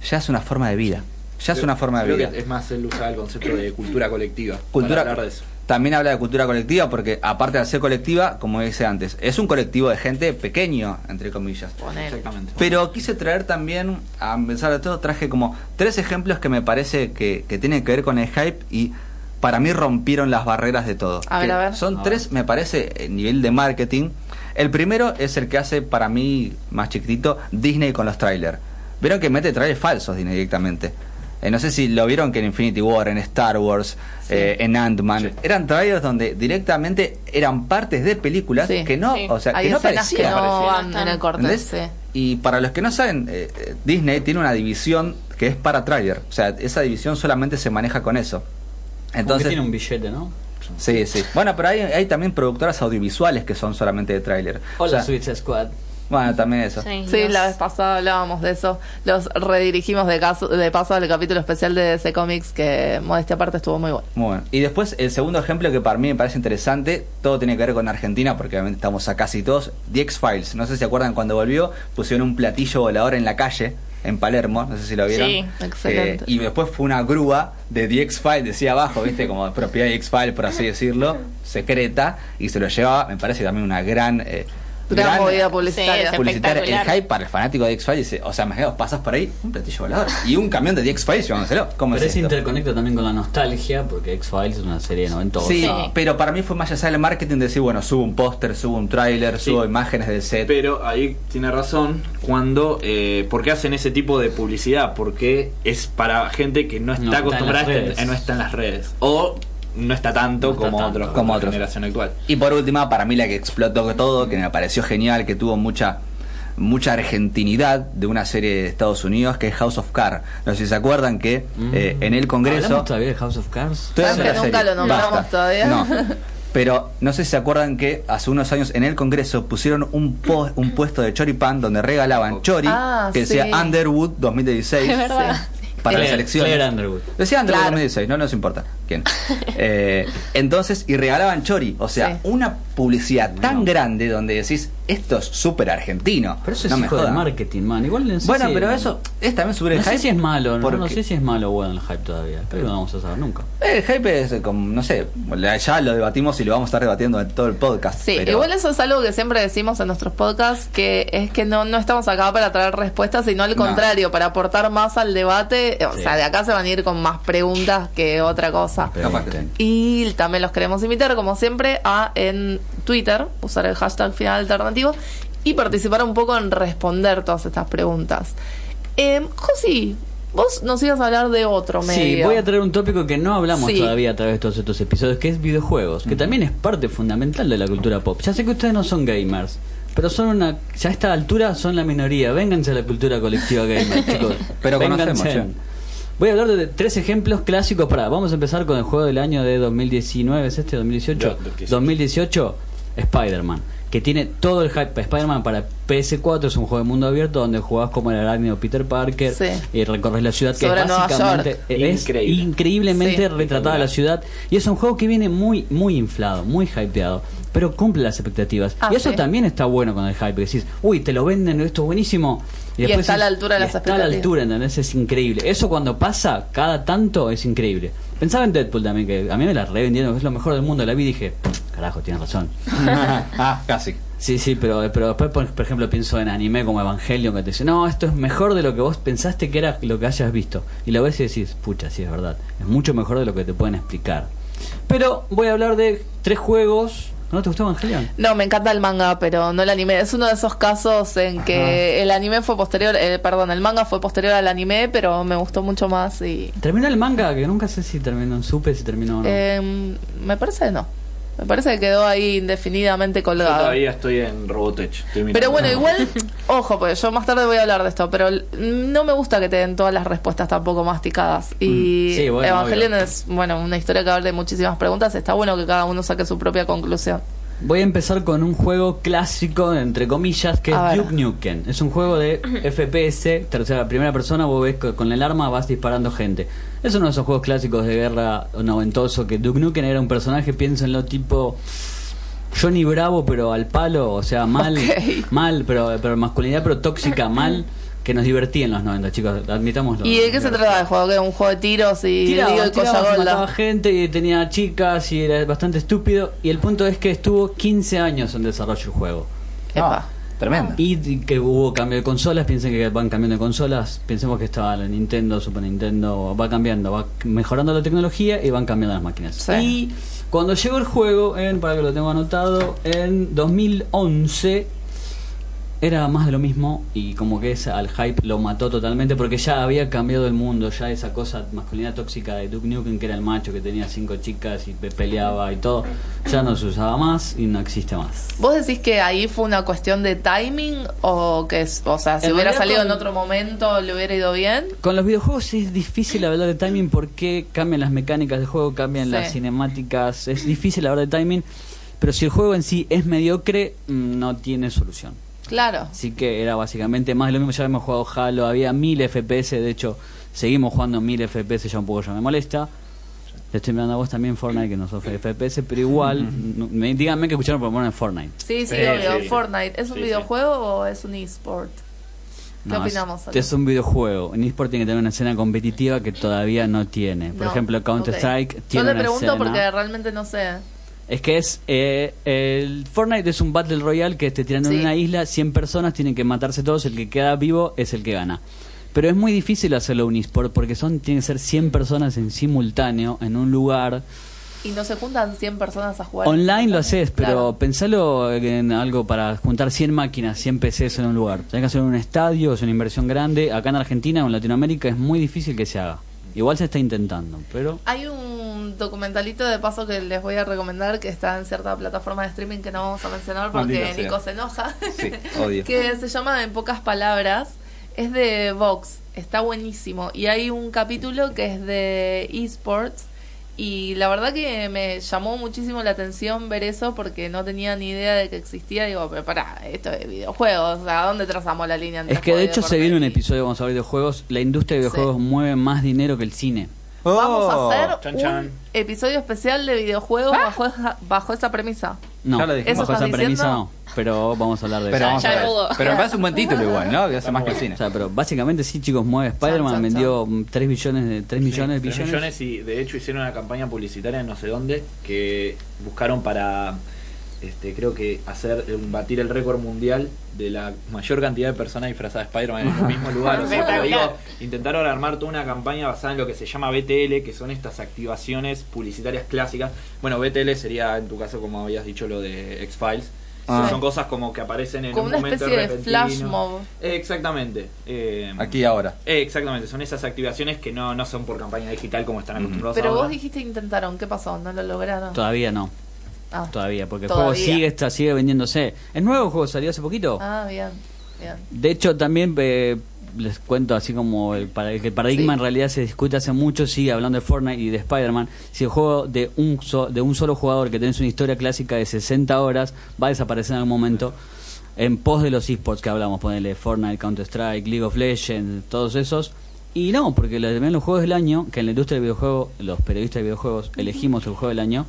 ya es una forma de vida. Ya es una forma de creo vida. que es más él usaba el concepto de cultura colectiva. Cultura, para hablar de eso. También habla de cultura colectiva porque aparte de ser colectiva, como dice antes, es un colectivo de gente pequeño, entre comillas. Exactamente. Pero quise traer también, a pesar de todo, traje como tres ejemplos que me parece que, que tienen que ver con el hype y para mí rompieron las barreras de todo. A ver, a ver. Son A tres, me parece, nivel de marketing. El primero es el que hace para mí, más chiquitito, Disney con los trailers. Vieron que mete trailers falsos Disney directamente. Eh, no sé si lo vieron que en Infinity War, en Star Wars, Sí. eh, en Ant-Man, Sí. eran trailers donde directamente eran partes de películas Sí. que no, Sí. o sea, Hay que no. Y para los que no saben, eh, Disney tiene una división que es para trailer. O sea, esa división solamente se maneja con eso. Entonces tiene un billete, ¿no? sí, sí. Bueno, pero hay, hay también productoras audiovisuales que son solamente de trailer. Hola, O sea, Suicide Squad. Bueno, también eso. Sí, Sí, los- la vez pasada hablábamos de eso. Los redirigimos de, caso, de paso al capítulo especial de DC Comics, que modestia aparte estuvo muy bueno. Muy bueno. Y después, el segundo ejemplo que para mí me parece interesante, todo tiene que ver con Argentina, porque obviamente estamos a casi todos. The X-Files. No sé si se acuerdan cuando volvió, pusieron un platillo volador en la calle, en Palermo, no sé si lo vieron. Sí. Excelente. Eh, y después fue una grúa de The X-Files, decía abajo, ¿viste? Como propiedad de X-Files, por así decirlo, secreta, y se lo llevaba, me parece también una gran. eh, Gran movida publicitaria. Sí, publicitaria. El hype para el fanático de X-Files, dice, o sea, imaginaos, pasas por ahí, un platillo volador y un camión de The X-Files llevándoselo. ¿Cómo Pero es se interconecta también con la nostalgia, porque X-Files es una serie de 90 Sí, Sí. pero para mí fue más allá del marketing de decir, bueno, subo un póster, subo un tráiler, Sí. subo imágenes del set. Pero ahí tiene razón cuando eh, ¿por qué hacen ese tipo de publicidad? Porque es para gente que no está No está acostumbrada las a, este- no está en las redes o no está tanto No está como tanto. otros Como como la otros. generación actual. Y por última, para mí la que explotó todo, que me pareció genial, que tuvo mucha mucha argentinidad de una serie de Estados Unidos que es House of Cards. No sé si se acuerdan que eh, en el Congreso... ¿Hablamos todavía de House of Cards? De la nunca serie. lo nombramos Basta. todavía. No. Pero no sé si se acuerdan que hace unos años en el Congreso pusieron un, po- un puesto de choripán donde regalaban chori Ah, que decía sí. Underwood 2016 Es verdad. Para las Claire- elecciones. Claire Underwood. Decía Underwood Claro. 2016, no nos importa quién. Eh, entonces, y regalaban chori. O sea, Sí. una publicidad tan grande donde decís, esto es súper argentino. Pero eso es no me hijo de jodan. marketing, man. Igual no sé Bueno, si- pero eso es también sobre el No sé hype. si es malo, no, sé si es malo o bueno el hype todavía. Pero no vamos a saber nunca. El hype es como, no sé, ya lo debatimos y lo vamos a estar debatiendo en todo el podcast. Sí, pero- igual eso es algo que siempre decimos en nuestros podcasts, que es que no, no estamos acá para traer respuestas, sino al No. contrario, para aportar más al debate. O Sí. sea, de acá se van a ir con más preguntas que otra cosa. Y también los queremos invitar, como siempre, a en Twitter, usar el hashtag final alternativo y participar un poco en responder todas estas preguntas. Eh, Josi, vos nos ibas a hablar de otro medio. Sí, voy a traer un tópico que no hablamos Sí. todavía a través de todos estos episodios, que es videojuegos, que también es parte fundamental de la cultura pop. Ya sé que ustedes no son gamers, pero son una, ya a esta altura son la minoría. Vénganse a la cultura colectiva gamer, chicos. Pero Vénganse. conocemos, ya. Voy a hablar de tres ejemplos clásicos para. Vamos a empezar con el juego del año de 2019, ¿es este? 2018. Do- 18. 2018. Spider-Man, que tiene todo el hype. Spider-Man para PS4 es un juego de mundo abierto donde jugás como el arácnido Peter Parker Sí. y recorres la ciudad, que Sobre es básicamente es Increíble. increíblemente Sí. retratada la ciudad. Y es un juego que viene muy, muy inflado, muy hypeado, pero cumple las expectativas. Ah, y eso sí. también está bueno con el hype, que decís, uy, te lo venden, esto es buenísimo. Y está a la altura de las Está a la expectativas. altura, ¿entendés? Es increíble. Eso cuando pasa, cada tanto es increíble. Pensaba en Deadpool también, que a mí me la revendieron, que es lo mejor del mundo. La vi y dije, carajo, tienes razón. ah, casi. Sí, sí, pero, pero después, por, por ejemplo, pienso en anime como Evangelion, que te dice, no, esto es mejor de lo que vos pensaste que era lo que hayas visto. Y lo ves y decís, pucha, sí, es verdad. Es mucho mejor de lo que te pueden explicar. Pero voy a hablar de tres juegos. ¿No te gustó Evangelion? No, me encanta el manga, pero no el anime. Es uno de esos casos en que el anime fue posterior, eh, perdón, el manga fue posterior al anime, pero me gustó mucho más y Terminó el manga, que nunca sé si terminó, supe si terminó o no. eh, me parece que no. Me parece que quedó ahí indefinidamente Yo colgado. todavía estoy en Robotech. estoy. Pero bueno, igual, ojo, pues yo más tarde voy a hablar de esto, pero no me gusta que te den todas las respuestas tampoco masticadas. Y Mm. Sí, bueno, Evangelion obvio. es, bueno, una historia que abre muchísimas preguntas. Está bueno que cada uno saque su propia conclusión. Voy a empezar con un juego clásico, entre comillas, que A es ver. Duke Nukem. Es un juego de FPS, tercera, primera persona, vos ves que con el arma vas disparando gente. Es uno de esos juegos clásicos de guerra noventoso que Duke Nukem era un personaje, piénsenlo, tipo Johnny Bravo, pero al palo, o sea, mal, mal, pero, pero masculinidad, pero tóxica, mal, que nos divertía en los 90, chicos, admitámoslo. ¿Y de qué se trata el juego? ¿Que es un juego de tiros y Tiraba, digo y tiraba, mataba gente y tenía chicas y era bastante estúpido. Y el punto es que estuvo 15 años en desarrollo el juego. Epa. Ah, tremendo. Y y que hubo cambio de consolas, piensen que van cambiando de consolas, pensemos que estaba la Nintendo, Super Nintendo, va cambiando, va mejorando la tecnología y van cambiando las máquinas. Sí. Y cuando llegó el juego, en, para que lo tengo anotado, en 2011 era más de lo mismo y como que esa, al hype lo mató totalmente porque ya había cambiado el mundo, ya esa cosa masculina tóxica de Duke Nukem que era el macho que tenía cinco chicas y pe- peleaba y todo, ya no se usaba más y no existe más. ¿Vos decís que ahí fue una cuestión de timing o que, es- o sea, si En hubiera salido con- en otro momento le hubiera ido bien? Con los videojuegos es difícil hablar de timing porque cambian las mecánicas del juego, cambian Sí. las cinemáticas, es difícil hablar de timing, pero si el juego en sí es mediocre, mm, no tiene solución. Claro. Así que era básicamente más de lo mismo, ya habíamos jugado Halo, había 1000 FPS, de hecho seguimos jugando 1000 FPS, ya un poco ya me molesta. Le estoy mirando a vos también Fortnite que no sos FPS, pero igual, me, díganme que escucharon por poner en Fortnite. Sí, sí, Sí, obvio. sí. Fortnite. ¿Es un Sí, sí. videojuego o es un eSport? ¿Qué No, opinamos? Es, es un videojuego. En eSport tiene que tener una escena competitiva que todavía no tiene. Por No, ejemplo, Counter Strike ok. tiene Yo le una pregunto escena- porque realmente no sé. Es que es. eh, el Fortnite es un Battle Royale que te tiran Sí. en una isla, 100 personas tienen que matarse todos, el que queda vivo es el que gana. Pero es muy difícil hacerlo un eSport porque son tienen que ser 100 personas en simultáneo en un lugar. Y no se juntan 100 personas a jugar. Online lo haces, pero Claro. pensalo en algo para juntar 100 máquinas, 100 PCs en un lugar. Tenés que hacerlo en un estadio, es una inversión grande. Acá en Argentina o en Latinoamérica es muy difícil que se haga. Igual se está intentando, pero. Hay un documentalito de paso que les voy a recomendar que está en cierta plataforma de streaming que no vamos a mencionar porque. Nico se enoja. Sí, odio. que se llama En pocas palabras. Es de Vox, está buenísimo. Y hay un capítulo que es de esports. Y la verdad que me llamó muchísimo la atención ver eso porque no tenía ni idea de que existía. Digo, pero pará, esto es videojuegos. ¿A dónde trazamos la línea? entre Es que de hecho se viene un episodio, vamos a hablar de videojuegos. La industria de videojuegos Sí. mueve más dinero que el cine. Vamos Oh. a hacer Chan, un episodio especial de videojuegos bajo, esa, bajo esa premisa. No, Ya lo dijimos. ¿Eso bajo esa estás premisa diciendo? no. Pero vamos a hablar de Pero, eso. vamos ya a ver. hubo. pero me parece un buen título igual, ¿no? Que hace más que el cine. O sea, pero básicamente sí, chicos, mueve Spider-Man, vendió mm, 3 billones de 3 millones, Sí, tres billones. millones y de hecho hicieron una campaña publicitaria en no sé dónde que buscaron para este creo que hacer batir el récord mundial de la mayor cantidad de personas disfrazadas de Spider-Man en el mismo lugar. O sea, digo, intentaron armar toda una campaña basada en lo que se llama BTL, que son estas activaciones publicitarias clásicas. Bueno, BTL sería en tu caso, como habías dicho, lo de X-Files. Ah. Son cosas como que aparecen en Como un una momento especie de repentino. flash mob. Eh, Exactamente. Eh, Aquí y ahora. eh, exactamente, son esas activaciones que no, no son por campaña digital como están acostumbrados Pero ahora. vos dijiste intentaron, ¿qué pasó? ¿No lo lograron? Todavía no, Ah, todavía, porque el juego sigue, está, sigue vendiéndose. ¿Es nuevo el juego? ¿Salió hace poquito? ah bien, bien. De hecho, también eh, les cuento así como el, el paradigma Sí. en realidad se discute hace mucho, sigue hablando de Fortnite y de Spider-Man. Si el juego de un, so- de un solo jugador que tenés una historia clásica de 60 horas va a desaparecer en algún momento en pos de los esports que hablamos, ponerle Fortnite, Counter-Strike, League of Legends, todos esos. Y no, porque también los juegos del año, que en la industria del videojuego, los periodistas de videojuegos elegimos el juego del año,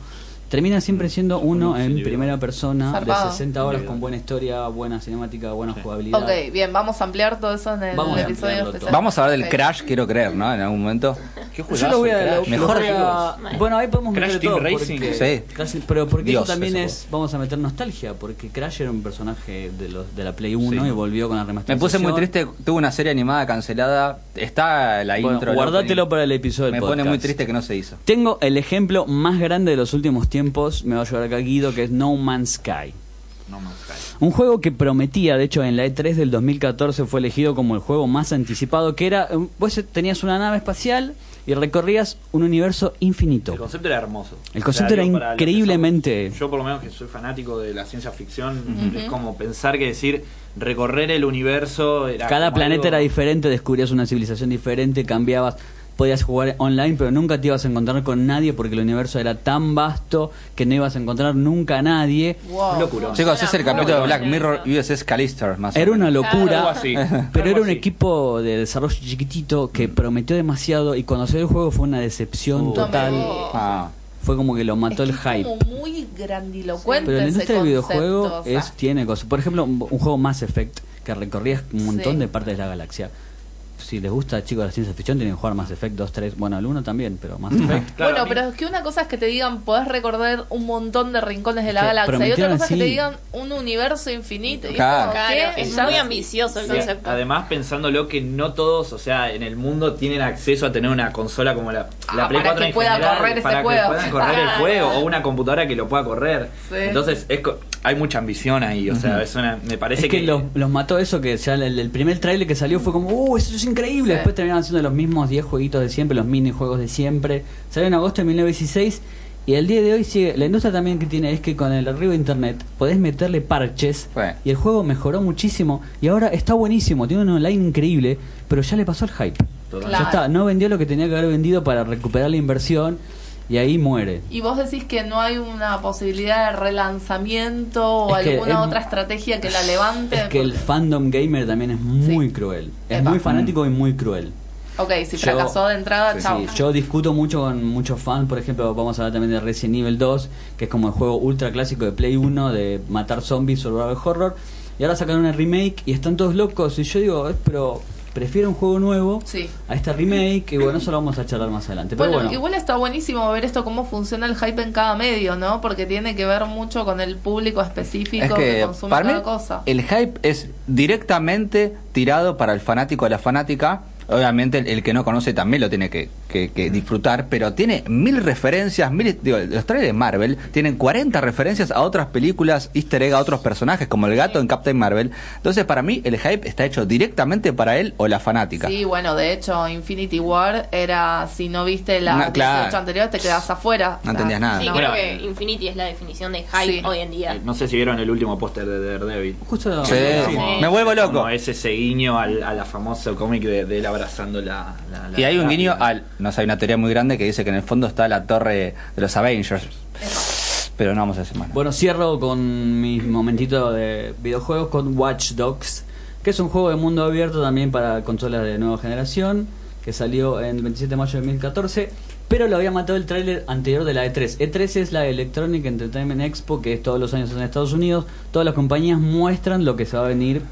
termina siempre siendo uno en primera persona Zarpado. de 60 horas con buena historia, buena cinemática, buena jugabilidad. Ok, bien, vamos a ampliar todo eso en el Vamos episodio especial. Vamos a hablar del. Crash, quiero creer, ¿no? En algún momento. Qué Yo lo voy a, lo- Mejor voy a- juegos. bueno, ahí podemos Crash meter Team todo Racing. porque- Sí. Crash- pero porque Dios, eso también es, vamos a meter nostalgia, porque Crash era un personaje de los de la Play 1 Sí. y volvió con la Me remasterización. puse muy triste, tuve una serie animada cancelada. Está la Bueno, intro. el guardátelo para el episodio del Me pone podcast. muy triste que no se hizo. Tengo el ejemplo más grande de los últimos tiempos, me va a llevar acá Guido, que es No Man's Sky. No Man's Sky. Un juego que prometía, de hecho en la E3 del 2014 fue elegido como el juego más anticipado, que era, eh, vos tenías una nave espacial y recorrías un universo infinito. El concepto era hermoso. El concepto era increíblemente- Yo por lo menos que soy fanático de la ciencia ficción, es como pensar que decir recorrer el universo era Cada planeta algo- era diferente, descubrías una civilización diferente, cambiabas, podías jugar online, pero nunca te ibas a encontrar con nadie porque el universo era tan vasto que no ibas a encontrar nunca a nadie. Wow. Chicos, es el capítulo de Black Mirror. USS Callister, más Era una locura, pero era un equipo de desarrollo chiquitito que prometió demasiado y cuando salió el juego fue una decepción Uh. total. Ah. Fue como que lo mató Es el hype. Es como muy grandilocuente. Pero la industria del videojuego concepto, o sea. es, tiene cosas. Por ejemplo, un, un juego Mass Effect que recorrías un montón Sí. de partes de la galaxia. Si les gusta, chicos, la ciencia ficción, tienen que jugar Mass Effect 2, 3. Bueno, el 1 también, pero Mass Effect. Claro, bueno, pero es que una cosa es que te digan, podés recorrer un montón de rincones de la galaxia. Y otra cosa es que te digan un universo infinito. Y es muy ambicioso el Sí. concepto. Además, pensándolo que no todos, o sea, en el mundo tienen acceso a tener una consola como la, la Ah, Play para 4 que pueda general, correr ese para juego. que puedan correr el juego o una computadora que lo pueda correr. Sí. Entonces, es co- hay mucha ambición ahí, o sea, es una, me parece Es que, los, los mató eso, que ya el, el primer trailer que salió fue como, ¡uh, eso es increíble! Sí. Después terminaron haciendo los mismos 10 jueguitos de siempre, los minijuegos de siempre. Salió en agosto de 1916 y el día de hoy sigue. La industria también que tiene es que con el arribo de internet podés meterle parches y el juego mejoró muchísimo y ahora está buenísimo, tiene un online increíble, pero ya le pasó el hype. Totalmente. Ya Claro. está, no vendió lo que tenía que haber vendido para recuperar la inversión y ahí muere. Y vos decís que no hay una posibilidad de relanzamiento o Es alguna es- otra estrategia que la levante. Es que el fandom gamer también es muy Sí. cruel. Es Epa. muy fanático y muy cruel. Ok, si Yo- fracasó de entrada, Sí, chao. yo discuto mucho con muchos fans, por ejemplo, vamos a hablar también de Resident Evil 2, que es como el juego ultra clásico de Play 1 de matar zombies, survival horror, y ahora sacaron una remake y están todos locos, y yo digo, "Eh, pero prefiero un juego nuevo Sí. a esta remake, y bueno, eso lo vamos a charlar más adelante. Pero Bueno, bueno, igual está buenísimo ver esto, cómo funciona el hype en cada medio, ¿no? Porque tiene que ver mucho con el público específico Es que, que consume para mí cada cosa. el hype es directamente tirado para el fanático o la fanática. Obviamente el, el que no conoce también lo tiene que, que- que disfrutar, pero tiene mil referencias, mil, digo, los trailers de Marvel tienen 40 referencias a otras películas, easter egg a otros personajes, como el gato en Captain Marvel. Entonces para mí el hype está hecho directamente para él o la fanática. Sí, bueno, de hecho, Infinity War era, si no viste la No, claro. 18 anterior, te quedas afuera. No entendías nada. Sí, no. creo Bueno, que Infinity es la definición de hype Sí. hoy en día. Eh, No sé si vieron el último póster de Daredevil. justo Sí, sí. me vuelvo loco. Como es ese guiño al, a la famoso cómic de, de él abrazando la, la- la- Y hay un la- guiño al. No sé, hay una teoría muy grande que dice que en el fondo está la torre de los Avengers. Pero no vamos a decir más. Bueno, cierro con mi momentito de videojuegos con Watch Dogs, que es un juego de mundo abierto también para consolas de nueva generación, que salió en el 27 de mayo de 2014, pero lo había matado el tráiler anterior de la E E3. E3 es la Electronic Entertainment Expo, que es todos los años en Estados Unidos. Todas las compañías muestran lo que se va a venir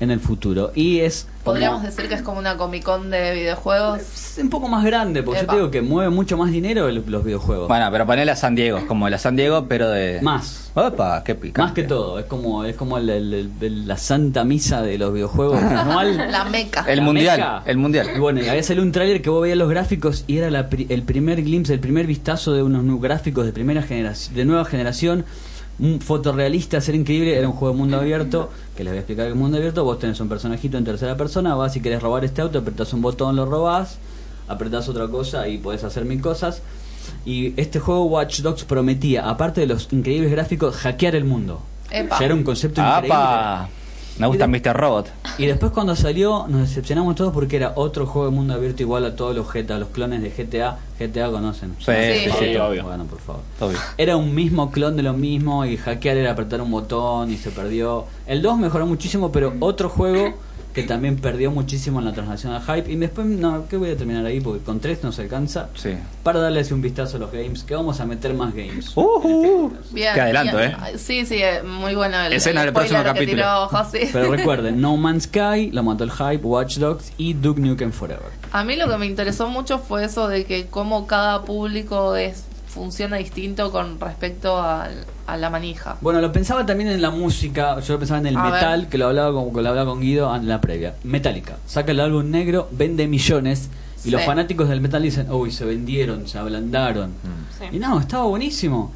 en el futuro. Y es... como- Podríamos decir que es como una Comic Con de videojuegos. es un poco más grande, porque yo te digo que mueve mucho más dinero el- los videojuegos. Bueno, pero ponele a San Diego, como la San Diego, pero de. Más. Opa, qué picante. Más que todo, es como es como el- el- el- el- la santa misa de los videojuegos anual. La meca. El La mundial, meca. el mundial. Y bueno, y había salido un tráiler que vos veías los gráficos y era la pri- el primer glimpse, el primer vistazo de unos nu- gráficos de primera generación, de nueva generación, un fotorrealista, ser increíble, era un juego de mundo abierto, que les voy a explicar que es mundo abierto, vos tenés un personajito en tercera persona, vas y querés robar este auto, apretás un botón, lo robás, apretás otra cosa y podés hacer mil cosas. Y este juego Watch Dogs prometía, aparte de los increíbles gráficos, hackear el mundo. Epa. Ya era un concepto increíble. ¡Apa! Me gusta de- Mr. Robot. Y después cuando salió nos decepcionamos todos porque era otro juego de mundo abierto igual a todos los GTA, los clones de GTA. GTA conocen. Sí, Sí. sí, sí. Sí, obvio. Bueno, por favor. Obvio. Era un mismo clon de lo mismo y hackear era apretar un botón y se perdió. El 2 mejoró muchísimo, pero otro juego que también perdió muchísimo en la transacción al hype. Y después, no, que voy a terminar ahí porque con 3 no se alcanza. Sí. Para darles un vistazo a los games, que vamos a meter más games. Uh, uh, uh. Bien. Qué adelanto, bien. ¿eh? Sí, sí, eh, muy bueno el, Escena el del próximo que capítulo. tiró José. Pero recuerden, No Man's Sky, lo mató el hype, Watch Dogs y Duke Nukem Forever. A mí lo que me interesó mucho fue eso de que cómo cada público es funciona distinto con respecto al- a la manija. Bueno, lo pensaba también en la música, yo lo pensaba en el A metal, ver. que lo hablaba con, que lo hablaba con Guido en la previa. Metallica, saca el álbum negro, vende millones, y Sí. los fanáticos del metal dicen, uy, se vendieron, se ablandaron. Sí. Y no, estaba buenísimo.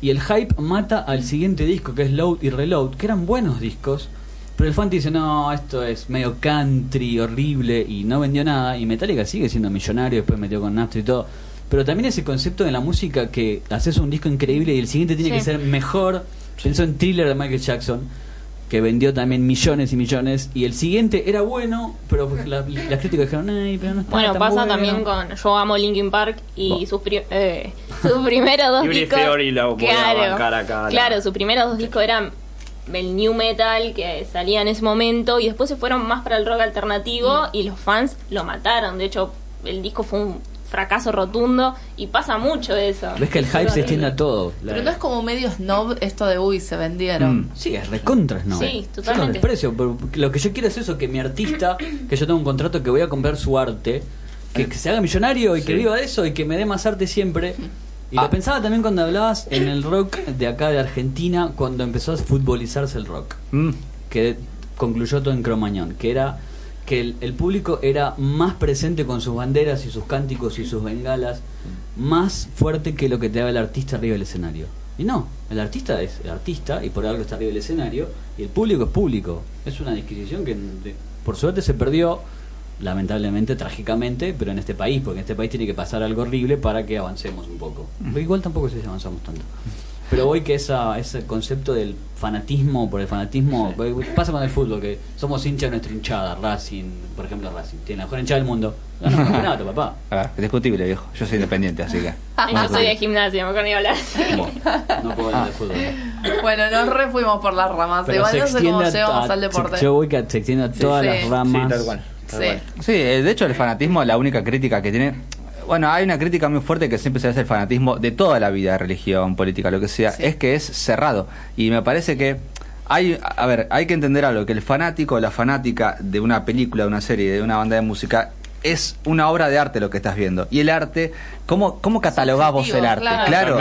Y el hype mata al siguiente disco, que es Load y Reload, que eran buenos discos. Pero el fan dice, no, esto es medio country, horrible, y no vendió nada. Y Metallica sigue siendo millonario, después metió con Napster y todo. Pero también ese concepto de la música que haces un disco increíble y el siguiente tiene Sí. que ser mejor. Pienso en Thriller de Michael Jackson, que vendió también millones y millones. Y el siguiente era bueno, pero la- las críticas dijeron, ay, pero no está Bueno, tan pasa bueno". también con Yo amo Linkin Park y Bo- sus, pri- eh, sus primeros dos discos. A bancar acá, la- claro, sus primeros dos discos eran el new metal que salía en ese momento y después se fueron más para el rock alternativo y los fans lo mataron. De hecho, el disco fue un fracaso rotundo y pasa mucho eso. Ves que el hype se extiende a todo. Pero no es como medio snob esto de uy, se vendieron. Mm. Sí, es recontra, ¿no? Sí, totalmente. lo desprecio, pero lo que yo quiero es eso, que mi artista, que yo tengo un contrato que voy a comprar su arte, que, que se haga millonario y que viva de eso y que me dé más arte siempre. Y Ah. lo pensaba también cuando hablabas en el rock de acá de Argentina, cuando empezó a futbolizarse el rock, Mm. que concluyó todo en Cromañón, que era que el, el público era más presente con sus banderas y sus cánticos y sus bengalas, más fuerte que lo que te daba el artista arriba del escenario. Y no, el artista es el artista y por algo está arriba del escenario y el público es público. Es una disquisición que por suerte se perdió, lamentablemente, trágicamente, pero en este país, porque en este país tiene que pasar algo horrible para que avancemos un poco. Pero igual tampoco sé si avanzamos tanto. Pero voy que esa, ese concepto del fanatismo por el fanatismo pasa con el fútbol, que somos hinchas de nuestra hinchada, Racing, por ejemplo Racing, tiene la mejor hinchada del mundo. Ganó un campeonato, papá. Ah, es discutible, viejo. Yo soy independiente, así que. Y yo soy de gimnasia, mejor ni hablar. No puedo hablar de fútbol. Bueno, nos re fuimos por las ramas. Pero Igual se no sé cómo llegamos al deporte. Yo voy que se extiende a todas sí. las ramas. Sí, tal cual. tal Sí. cual. Sí, eh, de hecho el fanatismo, la única crítica que tiene... Bueno, hay una crítica muy fuerte que siempre se hace el fanatismo de toda la vida, religión, política, lo que sea, Sí. es que es cerrado. Y me parece que hay, a ver, hay que entender algo, que el fanático o la fanática de una película, de una serie, de una banda de música, es una obra de arte lo que estás viendo. Y el arte, ¿cómo, cómo catalogás vos el arte? claro.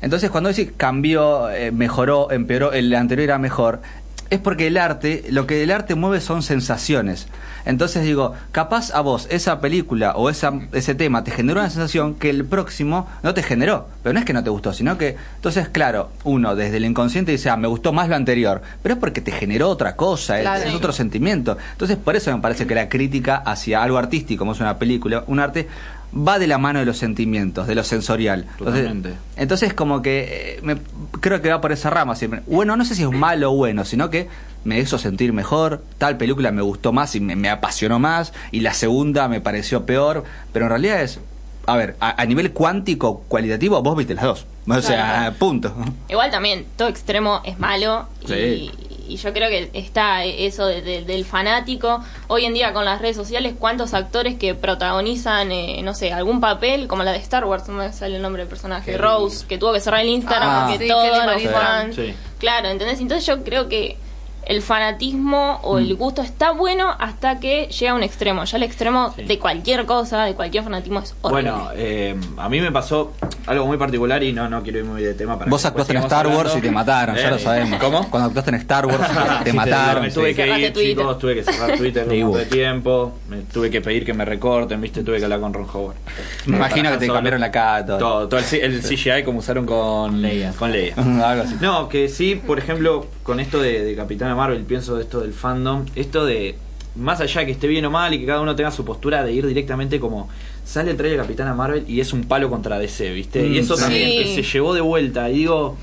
Entonces, cuando decís cambió, eh, mejoró, empeoró, el anterior era mejor, es porque el arte, lo que el arte mueve son sensaciones. Entonces digo, capaz a vos esa película o esa, ese tema te generó una sensación que el próximo no te generó. Pero no es que no te gustó, sino que, entonces, claro, uno desde el inconsciente dice, ah, me gustó más lo anterior. Pero es porque te generó otra cosa, es- es, otro sentimiento. Entonces, por eso me parece que la crítica hacia algo artístico, como es una película, un arte, va de la mano de los sentimientos, de lo sensorial. Entonces, Totalmente. entonces como que eh, me, creo que va por esa rama siempre. Bueno, no sé si es malo o bueno, sino que me hizo sentir mejor, tal película me gustó más y me, me apasionó más, y la segunda me pareció peor, pero en realidad es, a ver, a, a nivel cuántico, cualitativo, vos viste las dos. O sea, Claro. punto. Igual también, todo extremo es malo Sí. Y, yo creo que está eso de- de- del fanático. Hoy en día con las redes sociales, ¿cuántos actores que protagonizan, eh, no sé, algún papel, como la de Star Wars, no me sale el nombre del personaje. Rose, que tuvo que cerrar el Instagram Ah. porque Sí, todos los fans... Sí. Claro, ¿entendés? Entonces yo creo que el fanatismo o Mm. el gusto está bueno hasta que llega a un extremo. Ya el extremo Sí. de cualquier cosa, de cualquier fanatismo es horrible. Bueno, eh, a mí me pasó algo muy particular y no, no quiero ir muy de tema para Vos que actuaste en Star Wars y te mataron, ya lo sabemos. ¿Cómo? Cuando actuaste en Star Wars te, te Sí, mataron. me sí. tuve que Cerraste ir, Twitter. chicos, tuve que cerrar Twitter un montón de tiempo, me tuve que pedir que me recorten, viste, tuve que hablar con Ron Howard. Me imagino que te solo. cambiaron la cara, todo. Todo, todo el, C- el CGI como usaron con Leia. Con Leia. Algo así. No, que sí, por ejemplo, con esto de, de Capitana Marvel, pienso de esto del fandom, esto de, más allá de que esté bien o mal y que cada uno tenga su postura de ir directamente como, sale el trailer de Capitana Marvel y es un palo contra DC, ¿viste? Mm, y eso sí. también se llevó de vuelta, y digo,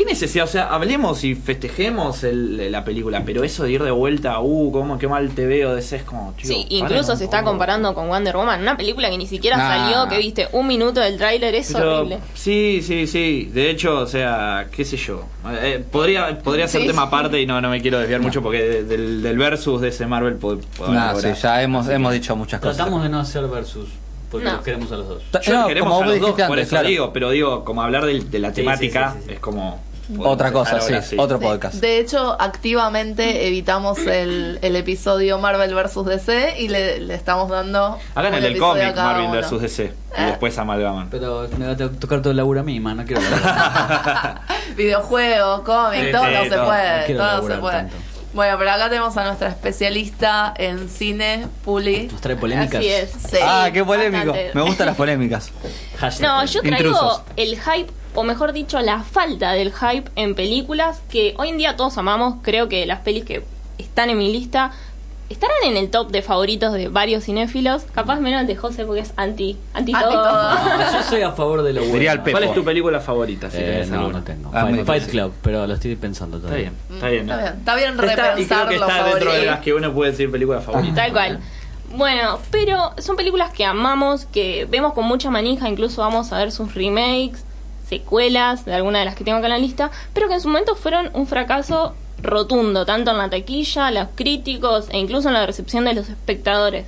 ¿Qué necesidad? O sea, hablemos y festejemos el- la película, pero eso de ir de vuelta, uh, cómo, qué mal te veo, de ese es como, chico, Sí, incluso se está poco. comparando con Wonder Woman, una película que ni siquiera Nah. salió, que viste un minuto del tráiler, es Pero, horrible. sí, sí, sí. De hecho, o sea, qué sé yo. Eh, podría podría ser Sí, tema sí. aparte y no, no me quiero desviar mucho porque de- del, del versus de ese Marvel pod- podemos Nah, sí, ya hemos, hemos dicho muchas cosas. Tratamos de no hacer versus, porque No. los queremos a los dos. Yo No, queremos como a los dos, por eso claro. digo, pero digo, como hablar de, de la Sí, temática sí, sí, sí. es como... podemos Otra cosa, sí, ahora, otro Sí. podcast. De hecho, activamente evitamos el, el episodio Marvel vs. DC y le, le estamos dando. Hagan el del a cómic Marvel vs DC y Eh. después amalgaman. Pero me va a to- tocar todo el laburo a mí, man, no quiero. Videojuegos, cómic, Sí, todo sí, no se todo. No puede. quiero todo se puede. tanto. Bueno, pero acá tenemos a nuestra especialista en cine, Puli. Nos trae polémicas. Así es. Sí. ah, qué polémico. bastante. Me gustan las polémicas. Hashtag No, yo traigo Intrusos. el hype, o mejor dicho, la falta del hype en películas que hoy en día todos amamos. Creo que las pelis que están en mi lista estarán en el top de favoritos de varios cinéfilos. Capaz menos el de José porque es anti, anti, Anti todo. todo. No, yo soy a favor de lo bueno. ¿Cuál es tu película favorita? Si Eh, tenés no, alguna? no tengo. Ah, Fight. Club, pero lo estoy pensando Está todavía. bien, está bien. Está bien, está bien Está, y creo que está dentro de las que uno puede decir película favorita. Tal cual. Bueno, pero son películas que amamos, que vemos con mucha manija, incluso vamos a ver sus remakes, secuelas de alguna de las que tengo acá en la lista, pero que en su momento fueron un fracaso rotundo, tanto en la taquilla, los críticos e incluso en la recepción de los espectadores.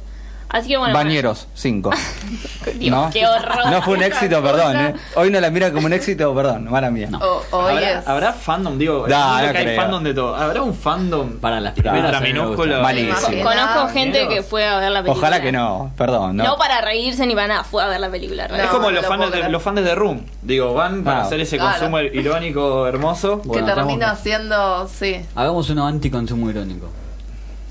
Así que bueno. Bañeros, 5. Dios, ¿No? qué horror. No fue un éxito, perdón. ¿eh? Hoy no la mira como un éxito, perdón. Mala mía. No. O- hoy ¿Habrá, habrá fandom? Digo, Da, no que hay fandom de todo. ¿Habrá un fandom Para las primeras gustan. Malísimo. Conozco gente Bañeros. que fue a ver la película. Ojalá que no, perdón. No, No para reírse ni para nada, fue a ver la película. Es como los, lo fans de, los fans de Room. Digo, van para Ah. hacer ese Claro. consumo irónico hermoso. Bueno, que termina siendo, sí. Hagamos uno anti-consumo irónico.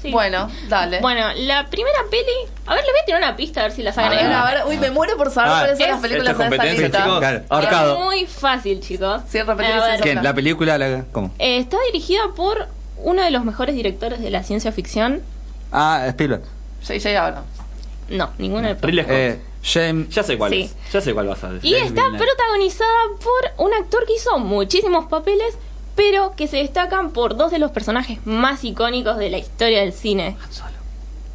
Sí. Bueno, dale. Bueno, la primera peli. A ver, les voy a tirar una pista a ver si la sacan a ahí. ver, a ver, uy, me muero por saber cuáles son es- las películas de esa lista. chicos. Claro, Es muy fácil, chicos. Sí. ¿Quién? ¿La película? La... ¿Cómo? eh, está dirigida por uno de los mejores directores de la ciencia ficción. Ah, Spielberg. J.J. Abrams. No, ninguno de Ridley Scott. Eh, James. ya sé cuál sí. es. Ya sé cuál vas a decir. Y está Villeneuve. protagonizada por un actor que hizo muchísimos papeles, pero que se destacan por dos de los personajes más icónicos de la historia del cine.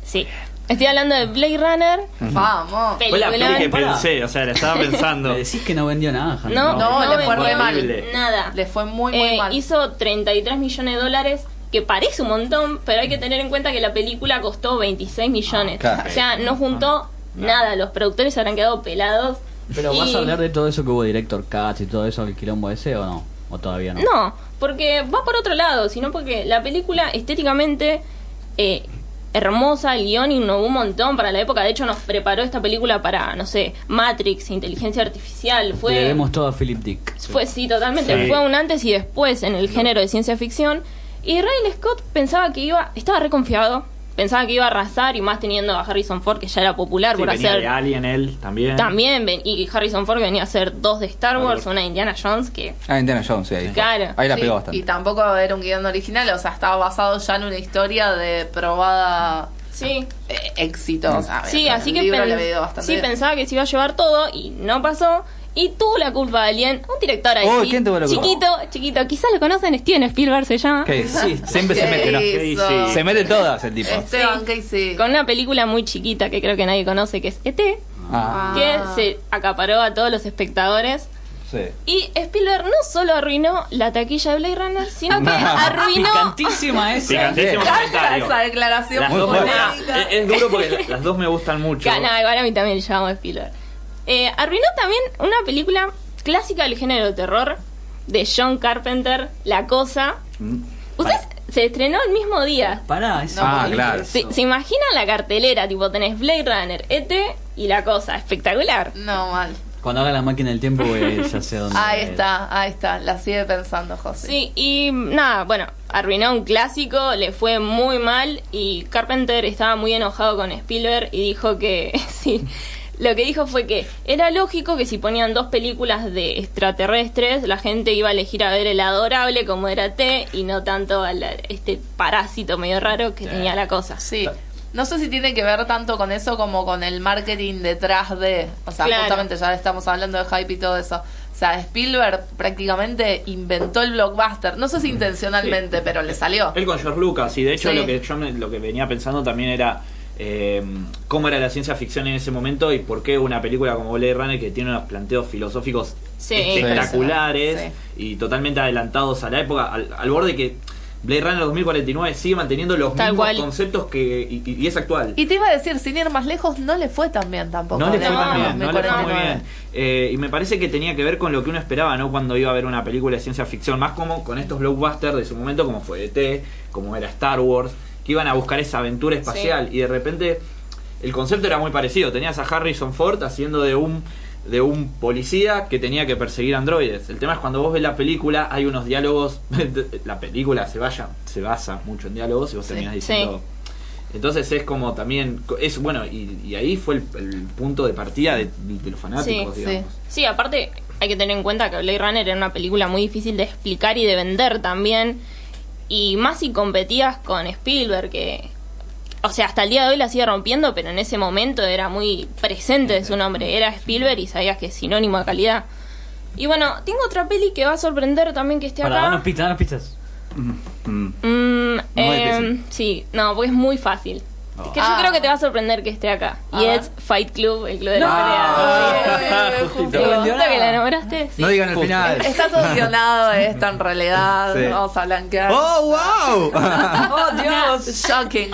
Sí. Estoy hablando de Blade Runner, Vamos. Fue la peli que pensé, o sea, la estaba pensando. Me decís que no vendió nada. No, No, no, le fue re mal. Nada. Le fue muy, muy Eh, mal. Hizo 33 millones de dólares, que parece un montón, pero hay que tener en cuenta que la película costó 26 millones. Ah, claro. O sea, no juntó nada. Los productores se habrán quedado pelados. Pero Y- ¿vas a hablar de todo eso que hubo Director Cuts y todo eso, el quilombo ese o no? ¿O todavía no? No, porque va por otro lado, sino porque la película estéticamente eh, hermosa, el guion innovó un montón para la época. De hecho, nos preparó esta película para, no sé, Matrix, inteligencia artificial. Fue, Le debemos todo a Philip Dick. Fue, sí, totalmente. Sí. Fue un antes y después en el género de ciencia ficción. Y Riley Scott pensaba que iba, estaba reconfiado, pensaba que iba a arrasar y más teniendo a Harrison Ford, que ya era popular Sí, por venía hacer. de Alien él también. También, ven- y Harrison Ford venía a hacer dos de Star Wars, una de Indiana Jones, que Ah, Indiana Jones, sí, ahí. Claro. Ahí la Sí, pegó Y bastante. tampoco era un guion original, o sea, estaba basado ya en una historia de probada sí. eh, éxito. O sea, Sí, así que pen- sí, pensaba que se iba a llevar todo y no pasó. Y tuvo la culpa de alguien, un director ahí. Oh, sí, ¿quién tuvo la culpa? Chiquito, chiquito, quizás lo conocen, Steven Spielberg se llama. ¿Qué? Sí, Siempre se ¿Qué mete, ¿no? hizo? Sí, sí. Se mete todas el tipo. Esteban Sí. Casey. Con una película muy chiquita que creo que nadie conoce, que es E.T., Ah, que se acaparó a todos los espectadores. sí. Y Spielberg no solo arruinó la taquilla de Blade Runner, sino que arruinó... Picantísima esa. Picantísimo esa declaración Las dos es, es duro porque las dos me gustan mucho. Nada, igual a mí también le llamamos Spielberg. Eh, arruinó también una película clásica del género de terror de John Carpenter, La Cosa. Mm. Ustedes se estrenó el mismo día. Pará, es Ah, claro. ¿Se, se imaginan la cartelera? Tipo, tenés Blade Runner, E.T. y La Cosa. Espectacular. No, mal. Cuando haga la máquina del tiempo, voy, ya sé dónde. Ahí está, ahí está. La sigue pensando, José. Sí, y nada, bueno, arruinó un clásico, le fue muy mal y Carpenter estaba muy enojado con Spielberg y dijo que, sí, lo que dijo fue que era lógico que si ponían dos películas de extraterrestres, la gente iba a elegir a ver el adorable como era T y no tanto a la- este parásito medio raro que tenía la cosa. Sí. No sé si tiene que ver tanto con eso como con el marketing detrás de. O sea, Claro. justamente ya estamos hablando de hype y todo eso. O sea, Spielberg prácticamente inventó el blockbuster. No sé si intencionalmente, Sí. pero le salió. Él con George Lucas, y de hecho Sí. lo que yo me- lo que venía pensando también era eh, cómo era la ciencia ficción en ese momento y por qué una película como Blade Runner que tiene unos planteos filosóficos Sí. espectaculares y totalmente adelantados a la época, al, al borde que Blade Runner 2049 sigue manteniendo los Tal mismos cual. conceptos que y, y- y es actual. Y te iba a decir, sin ir más lejos, no le fue tan bien tampoco. No le fue a tan bien, no le fue muy 2049. bien. Eh, y me parece que tenía que ver con lo que uno esperaba, ¿no? Cuando iba a ver una película de ciencia ficción, más como con estos blockbusters de su momento, como fue ET, como era Star Wars, que iban a buscar esa aventura espacial. Y de repente el concepto era muy parecido. Tenías a Harrison Ford haciendo de un de un policía que tenía que perseguir androides. El tema es cuando vos ves la película, hay unos diálogos, la película se vaya, se basa mucho en diálogos y vos Sí. terminás diciendo entonces es como también, es bueno, y, y ahí fue el, el punto de partida de, de los fanáticos, Sí, digamos. Sí, aparte hay que tener en cuenta que Blade Runner era una película muy difícil de explicar y de vender también. Y más si competías con Spielberg, que... O sea, hasta el día de hoy la sigue rompiendo, pero en ese momento era muy presente su nombre. Era Spielberg y sabías que es sinónimo de calidad. Y bueno, tengo otra peli que va a sorprender también que esté Para, acá. danos pistas, danos pistas. Mm. Mm, eh, difícil. sí, no, porque es muy fácil. Oh. Que Ah. yo creo que te va a sorprender que esté acá. A y es Fight Club, el club de No. la pelea. Justo. ¿Te gustó que la nombraste? Sí. No digan el Justo. final. Está todo guionado esto en realidad. Sí. Vamos a blanquear. ¡Oh, wow! ¡Oh, Dios! Shocking.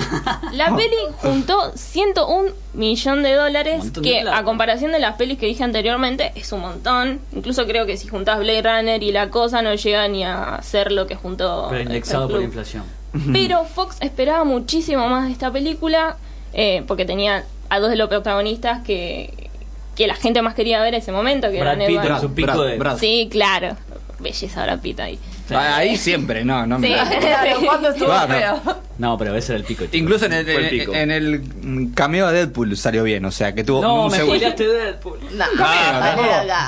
La peli juntó 101 millón de dólares, de que a comparación de las pelis que dije anteriormente es un montón. Incluso creo que si juntás Blade Runner y la cosa no llega ni a ser lo que juntó. Pero indexado por inflación. Pero Fox esperaba muchísimo más de esta película, eh, porque tenía a dos de los protagonistas que, que la gente más quería ver en ese momento, que Brad eran Pitt en su pico Brad, de... Brad. Sí, claro. Belleza Brad Pitt ahí. Ah, Ahí siempre, no, no me Sí. Claro, ¿cuándo estuvo Claro. feo? No, pero ese era el pico. chico. Incluso en el, el en, pico. en el cameo de Deadpool salió bien, o sea, que tuvo No, un me segundo. Deadpool.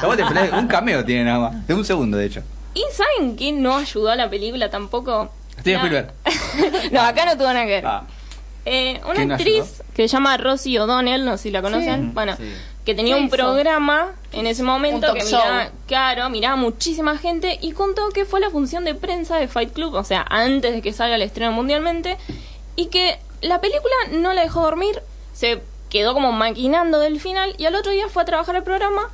No, te pelees, un cameo tiene nada más, de un segundo de hecho. ¿Y saben quién no ayudó a la película tampoco? Steven No. Spielberg. no, acá no tuvo nada que ver. Ah, Eh, ¿Quién una ayudó? actriz que se llama Rosie O'Donnell, no sé si la conocen. Bueno, Sí. que tenía ¿Qué un programa en ese momento que miraba, claro, miraba muchísima gente y contó que fue la función de prensa de Fight Club, o sea, antes de que salga el estreno mundialmente, y que la película no la dejó dormir, se quedó como maquinando del final y al otro día fue a trabajar al programa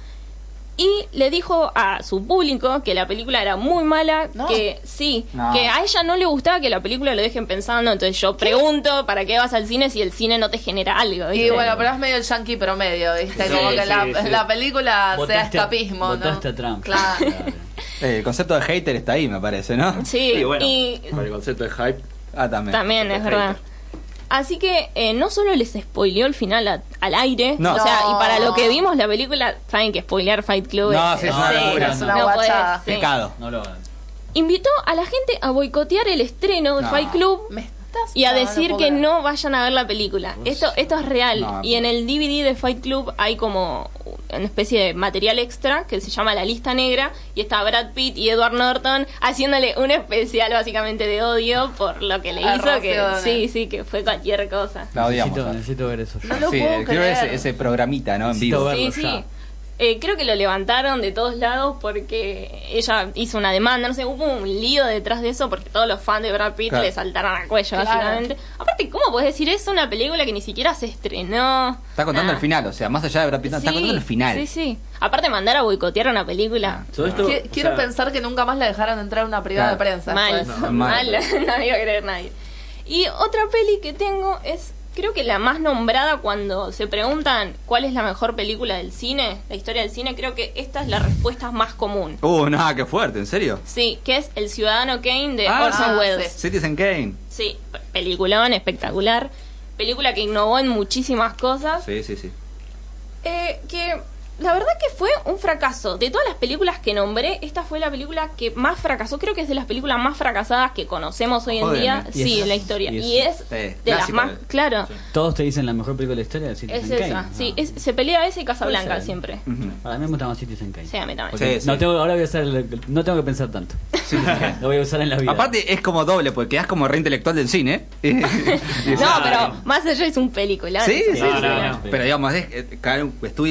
y le dijo a su público que la película era muy mala, No. que sí, No. que a ella no le gustaba que la película lo dejen pensando, entonces yo pregunto, ¿para qué vas al cine si el cine no te genera algo? Y bueno, pero es medio el yankee promedio, ¿viste? Sí, Como que sí, la, sí. la película sea escapismo, ¿no? a Trump. Claro. eh, el concepto de hater está ahí, me parece, ¿no? Sí, bueno, y el concepto de hype. Ah, también. también es verdad. Así que eh, no solo les spoileó el final a- al aire, No. o sea, No. y para lo que vimos la película, saben que spoilear Fight Club No, es, sí, es una locura, es una no guachada. podés, sí. Pecado. No lo hagan. Invitó a la gente a boicotear el estreno de No. Fight Club Me y a decir que no vayan a ver la película. Esto, esto es real. No, y en el DVD de Fight Club hay como una especie de material extra que se llama La Lista Negra y está Brad Pitt y Edward Norton haciéndole un especial básicamente de odio por lo que le A hizo. Que, sí, sí, que fue cualquier cosa. La odiamos. Necesito, ver eso. yo. No lo sí, puedo quiero ver creer. ese, ese programita, ¿no? En vivo. Sí, ya. sí. Eh, creo que lo levantaron de todos lados porque ella hizo una demanda, no sé, hubo un lío detrás de eso porque todos los fans de Brad Pitt Claro. le saltaron al cuello, Claro. básicamente. Aparte, ¿cómo puedes decir eso? Una película que ni siquiera se estrenó. Está contando Nah. el final, o sea, más allá de Brad Pitt, está contando el final. Sí, sí. Aparte, mandar a boicotear una película. Todo esto, Qui- o Quiero sea, pensar que nunca más la dejaron entrar a una privada Claro. de prensa. Mal. No, mal, mal. no iba a creer nadie. Y otra peli que tengo es, creo que la más nombrada cuando se preguntan cuál es la mejor película del cine, la historia del cine, creo que esta es la respuesta más común. Uh, no, qué fuerte, ¿en serio? Sí, que es El Ciudadano Kane de Ah, Orson Welles. sí. Citizen Kane. Sí, pe- peliculón, espectacular. Película que innovó en muchísimas cosas. Sí, sí, sí. Eh, que la verdad que fue un fracaso. De todas las películas que nombré, esta fue la película que más fracasó. Creo que es de las películas más fracasadas que conocemos hoy en día. Y Sí, es- en la historia. y es- Y es Sí, de las más... eh. Claro, Todos te dicen la mejor película de la historia de Citizen es Kane. esa. No. Sí, es- se pelea esa y Casablanca siempre. Ujú. Para mí me gusta más Citizen Kane. Sí, a mí también. Porque Sí, no tengo, ahora voy a usar el- no tengo que pensar tanto. Lo voy a usar en la vida. Aparte es como doble, porque quedas como re intelectual del cine. No, pero más allá es un película. Sí, sí, No, sí. no, no. Pero digamos, es, eh, cada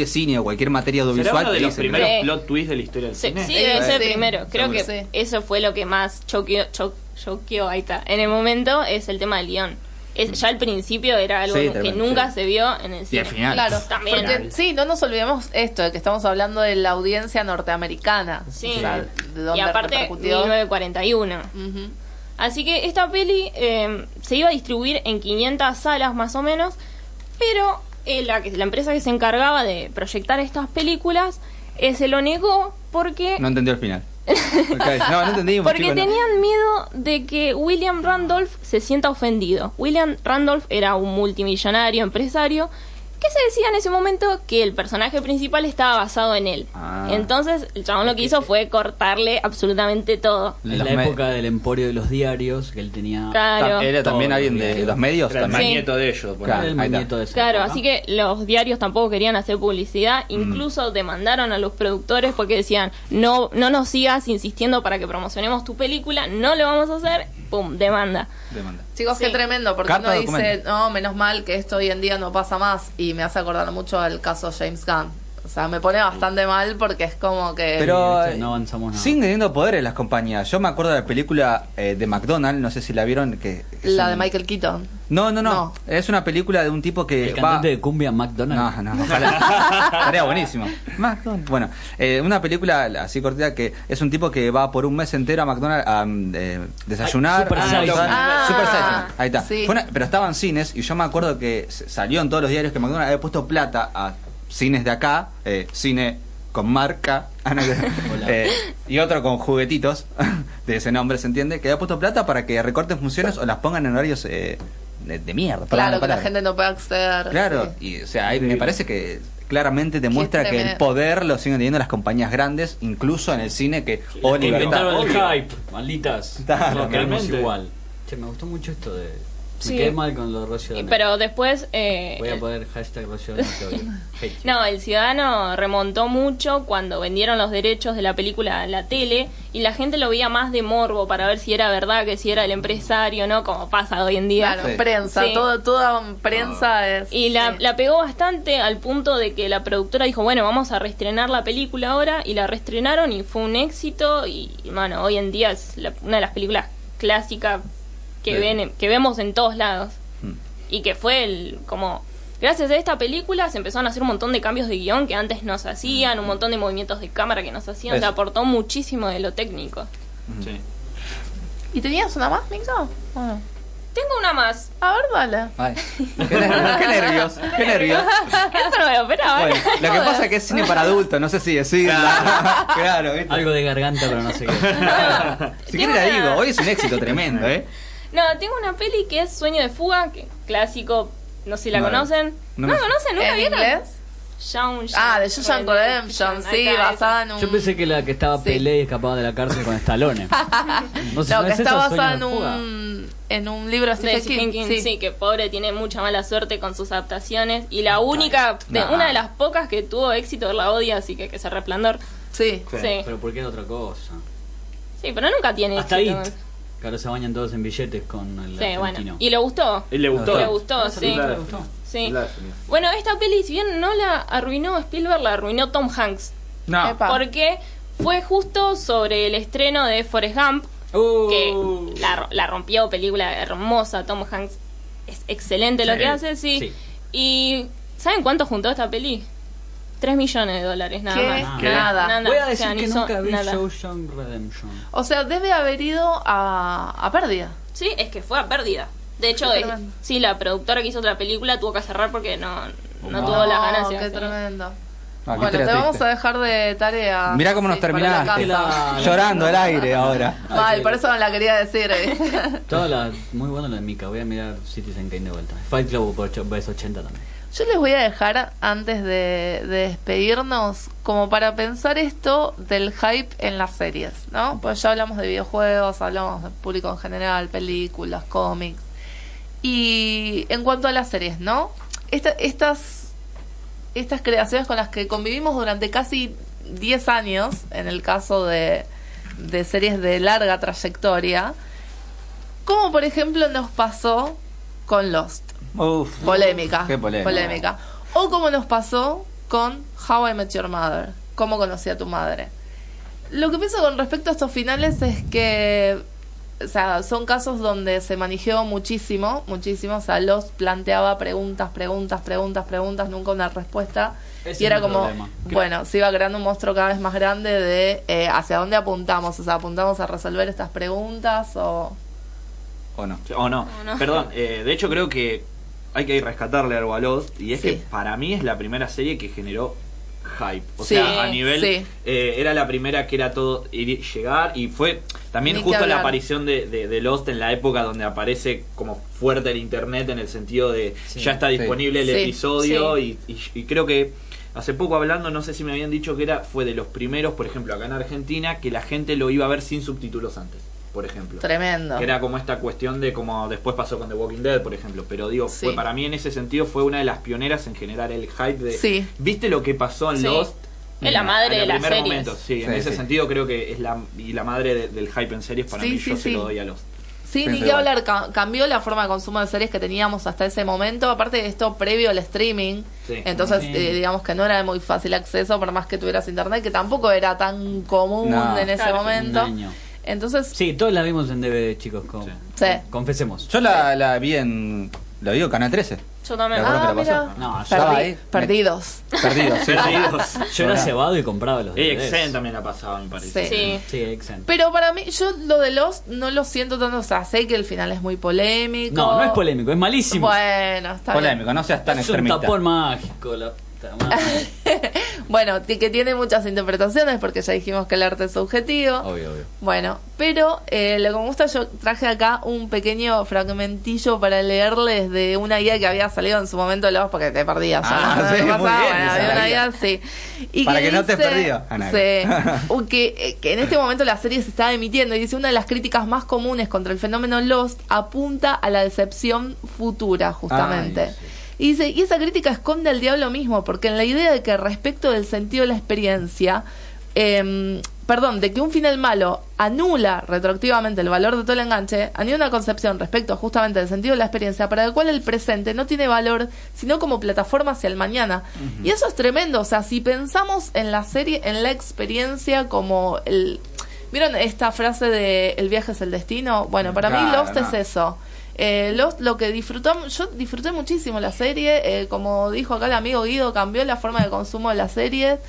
cine o cualquier materia ¿Será audiovisual. uno de los dicen, primeros Sí. plot twists de la historia del Sí, cine? sí, debe ser sí, primero. Creo que seguro. Eso fue lo que más choqueó, cho- choqueó, ahí está. En el momento es el tema del guion. Es, ya al principio era algo Sí, que nunca sí. se vio en el Y cine. al final. Claro, También. porque sí, no nos olvidemos esto, de que estamos hablando de la audiencia norteamericana. Sí. O sea, de dónde y aparte, repercutió. 1941. Ujú. Así que esta peli eh, se iba a distribuir en 500 salas más o menos, pero eh, la, que- la empresa que se encargaba de proyectar estas películas eh, se lo negó porque, No entendió el final. No, no entendí. porque chico, no. tenían miedo de que William Randolph se sienta ofendido. William Randolph era un multimillonario empresario que se decía en ese momento que el personaje principal estaba basado en él. Ah. Entonces el chabón lo que hizo fue cortarle absolutamente todo. En la época del emporio de los diarios, que él tenía... Claro. Era también alguien de los medios. Era el. Sí. nieto de ellos. por Claro. el de Claro, así que los diarios tampoco querían hacer publicidad, incluso demandaron a los productores porque decían, no, no nos sigas insistiendo para que promocionemos tu película, no lo vamos a hacer, pum, demanda. Demanda. Chicos, Sí. qué tremendo, porque Carta uno dice, no, menos mal que esto hoy en día no pasa más, y me hace acordar mucho al caso James Gunn. O sea, me pone bastante mal porque es como que... Pero viste, no avanzamos nada. siguen teniendo poderes las compañías. Yo me acuerdo de la película eh, de McDonald's, no sé si la vieron. que que la son- de Michael Keaton. No, no, no, No. Es una película de un tipo que El va. cantante de cumbia McDonald's. No, no, ojalá. Estaría buenísimo. McDonald's. Bueno, eh, una película así cortita que es un tipo que va por un mes entero a McDonald's a mm, eh, desayunar. Super almorzar. Ah, Super Size. Ahí está. sí. Fue una- pero estaba en cines y yo me acuerdo que s- salió en todos los diarios que McDonald's había puesto plata a cines de acá, eh, cine con marca eh, y otro con juguetitos de ese nombre se entiende que había puesto plata para que recorten funciones o las pongan en horarios eh, de, de mierda para Claro, la que la gente no puede acceder. Claro, sí. y o sea, ahí me parece que claramente demuestra que el poder lo siguen teniendo las compañías grandes, incluso en el cine que Oliver Inventaron el hype, malditas. Claro, realmente. igual. Che, me gustó mucho esto de... Sí. Me quedé mal con lo de Rocío Y- Donnell. pero después... eh, Voy a el- poner hashtag. Hate you. No, el ciudadano remontó mucho cuando vendieron los derechos de la película a la tele y la gente lo veía más de morbo para ver si era verdad que si era el empresario, ¿no? Como pasa hoy en día. Claro, Sí. prensa, Sí. todo, toda prensa es... Y la, sí. la pegó bastante al punto de que la productora dijo, bueno, vamos a reestrenar la película ahora y la reestrenaron y fue un éxito y, bueno, hoy en día es la- una de las películas clásicas que, Sí. ven, que vemos en todos lados. Mm. Y que fue el, como... Gracias a esta película se empezaron a hacer un montón de cambios de guion que antes no se hacían, un montón de movimientos de cámara que no se hacían, Eso. se aportó muchísimo de lo técnico. Sí. ¿Y tenías una más, Mixo? ¿O no? Tengo una más. A ver, dale. Ay, qué, nervios, qué nervios, qué nervios. Esto no me lo esperaba. Bueno, lo que pasa es que es cine para adultos, no sé si decirla. Claro, ¿viste? Algo de garganta, pero no sé qué. Si quiere la digo, hoy es un éxito tremendo, ¿eh? No, tengo una peli que es Sueño de Fuga, que clásico, no sé si la No, conocen. no No, me- la conocen, ¿nunca ¿En vieron? inglés? Ah, de Shawshank Redemption, Ahí sí, está, basada en un... Yo pensé que la que estaba Sí. Pelé y escapaba de la cárcel con Stallone. No sé, No, ¿no que es está esa, basada en Sueño de fuga? un, en un libro de. De Stephen Stephen King. King, sí. que pobre tiene mucha mala suerte con sus adaptaciones. Y la única, de- Nah. una de las pocas que tuvo éxito, la odia, así que que se resplandor. Sí. Sí. Sí. Pero ¿por qué era otra cosa? Sí, pero nunca tiene Hasta éxito. It. Que ahora se bañan todos en billetes con el Sí, argentino. bueno. Y le gustó. Y le gustó. Le gustó, sí. Claro. le gustó. Sí. Claro. Bueno, esta peli, si bien no la arruinó Spielberg, la arruinó Tom Hanks. No. Epa. Porque fue justo sobre el estreno de Forrest Gump, Uh. que la, la rompió, película hermosa, Tom Hanks es excelente lo Sí. que hace, sí. Sí. Y ¿saben cuánto juntó esta peli? 3 millones de dólares nada ¿Qué? más. ¿Qué? Nada. Voy a o decir sea, que nunca vi nada. Shawshank Redemption. O sea, debe haber ido a, a pérdida. Sí, es que fue a pérdida. De hecho, es- sí, la productora que hizo otra película tuvo que cerrar porque no, no tuvo las Oh, ganancias. Qué tremendo. Ah, bueno, te vamos a dejar de tarea. Mirá cómo nos Sí, la terminaste. casa. La- Llorando al aire ahora. Mal, por eso no la quería decir. eh. Toda la, muy buena la de Mika. Voy a mirar Citizen Kane de vuelta. Fight Club por ocho- ves 80 también. Yo les voy a dejar, antes de, de despedirnos, como para pensar esto del hype en las series, ¿no? Pues ya hablamos de videojuegos, hablamos de público en general, películas, cómics. Y en cuanto a las series, ¿no? Esta- estas, estas creaciones con las que convivimos durante casi 10 años, en el caso de, de series de larga trayectoria, como por ejemplo nos pasó con Lost. Uf. Polémica. Qué polémica. polémica. O como nos pasó con How I Met Your Mother, cómo conocí a tu madre. Lo que pienso con respecto a estos finales es que, o sea, son casos donde se manejó muchísimo, muchísimo, o sea, los planteaba preguntas, preguntas, preguntas, preguntas, nunca una respuesta. Ese y era como, problema. bueno, se iba creando un monstruo cada vez más grande de eh, hacia dónde apuntamos, o sea, apuntamos a resolver estas preguntas o... ¿O no? O no. O no. Perdón, eh, de hecho creo que hay que rescatarle algo a Lost y es Sí. que para mí es la primera serie que generó hype. O Sí, sea, a nivel sí. eh, era la primera que era todo ir- llegar y fue también Ni justo la aparición de, de- de Lost en la época donde aparece como fuerte el internet en el sentido de Sí. ya está Sí. disponible el Sí, episodio Y, y- y creo que hace poco hablando, no sé si me habían dicho que era fue de los primeros, por ejemplo, acá en Argentina, que la gente lo iba a ver sin subtítulos antes, por ejemplo. Tremendo. Que era como esta cuestión de como después pasó con The Walking Dead, por ejemplo. Pero digo, Sí. fue para mí en ese sentido fue una de las pioneras en generar el hype de. Sí. ¿Viste lo que pasó en Sí. Lost? Es la madre En de el las primer series. momento, sí, en ese sí. sentido creo que es la y la madre de- del hype en series para Sí, mí sí, yo sí. se lo doy a Lost. Sí, ni que hablar, ca- cambió la forma de consumo de series que teníamos hasta ese momento, aparte de esto previo al streaming, Sí. entonces Sí. eh, digamos que no era de muy fácil acceso, por más que tuvieras internet, que tampoco era tan común No. en ese Claro. momento. Entonces, Sí, todos la vimos en DVD, chicos. con- Sí. Sí. Confesemos. Yo la, la vi en. Lo digo, Canal 13. Yo también. ¿Te acuerdas ah, que la mira, pasó? No, yo ahí. perdidos. Perdido, sí. Perdidos. Yo era cebado y compraba los DVDs. AXN también la pasaba, me parece. Sí. Sí. Sí, Exen. Pero para mí, yo lo de Lost no lo siento tanto, o sea, sé que el final es muy polémico. No, no es polémico, es malísimo. Bueno, está bien. Polémico, no seas tan es un extremista. tapón mágico, la puta madre. Bueno, que que tiene muchas interpretaciones porque ya dijimos que el arte es subjetivo. obvio, obvio. Bueno, pero eh, lo que me gusta, yo traje acá un pequeño fragmentillo para leerles de una guía que había salido en su momento de los porque te perdías. Ah, ¿no? sí, ¿Qué muy pasaba? bien, Bueno, había una guía. sí. Y Para que no te dice- perdió, Ana. Sí. Un que, eh, que en este momento la serie se estaba emitiendo y dice una de las críticas más comunes contra el fenómeno Lost apunta a la decepción futura, justamente. Ay, sí. Y dice, y esa crítica esconde al diablo mismo, porque en la idea de que respecto del sentido de la experiencia, em, perdón, de que un final malo anula retroactivamente el valor de todo el enganche, anida una concepción respecto justamente del sentido de la experiencia para el cual el presente no tiene valor, sino como plataforma hacia el mañana. Y eso es tremendo, o sea, si pensamos en la serie, en la experiencia como el... ¿Vieron esta frase de el viaje es el destino? Bueno, para mí Claro, Lost no. es eso. Eh, lo que disfrutamos, yo disfruté muchísimo la serie, eh, como dijo acá el amigo Guido, cambió la forma de consumo de la serie.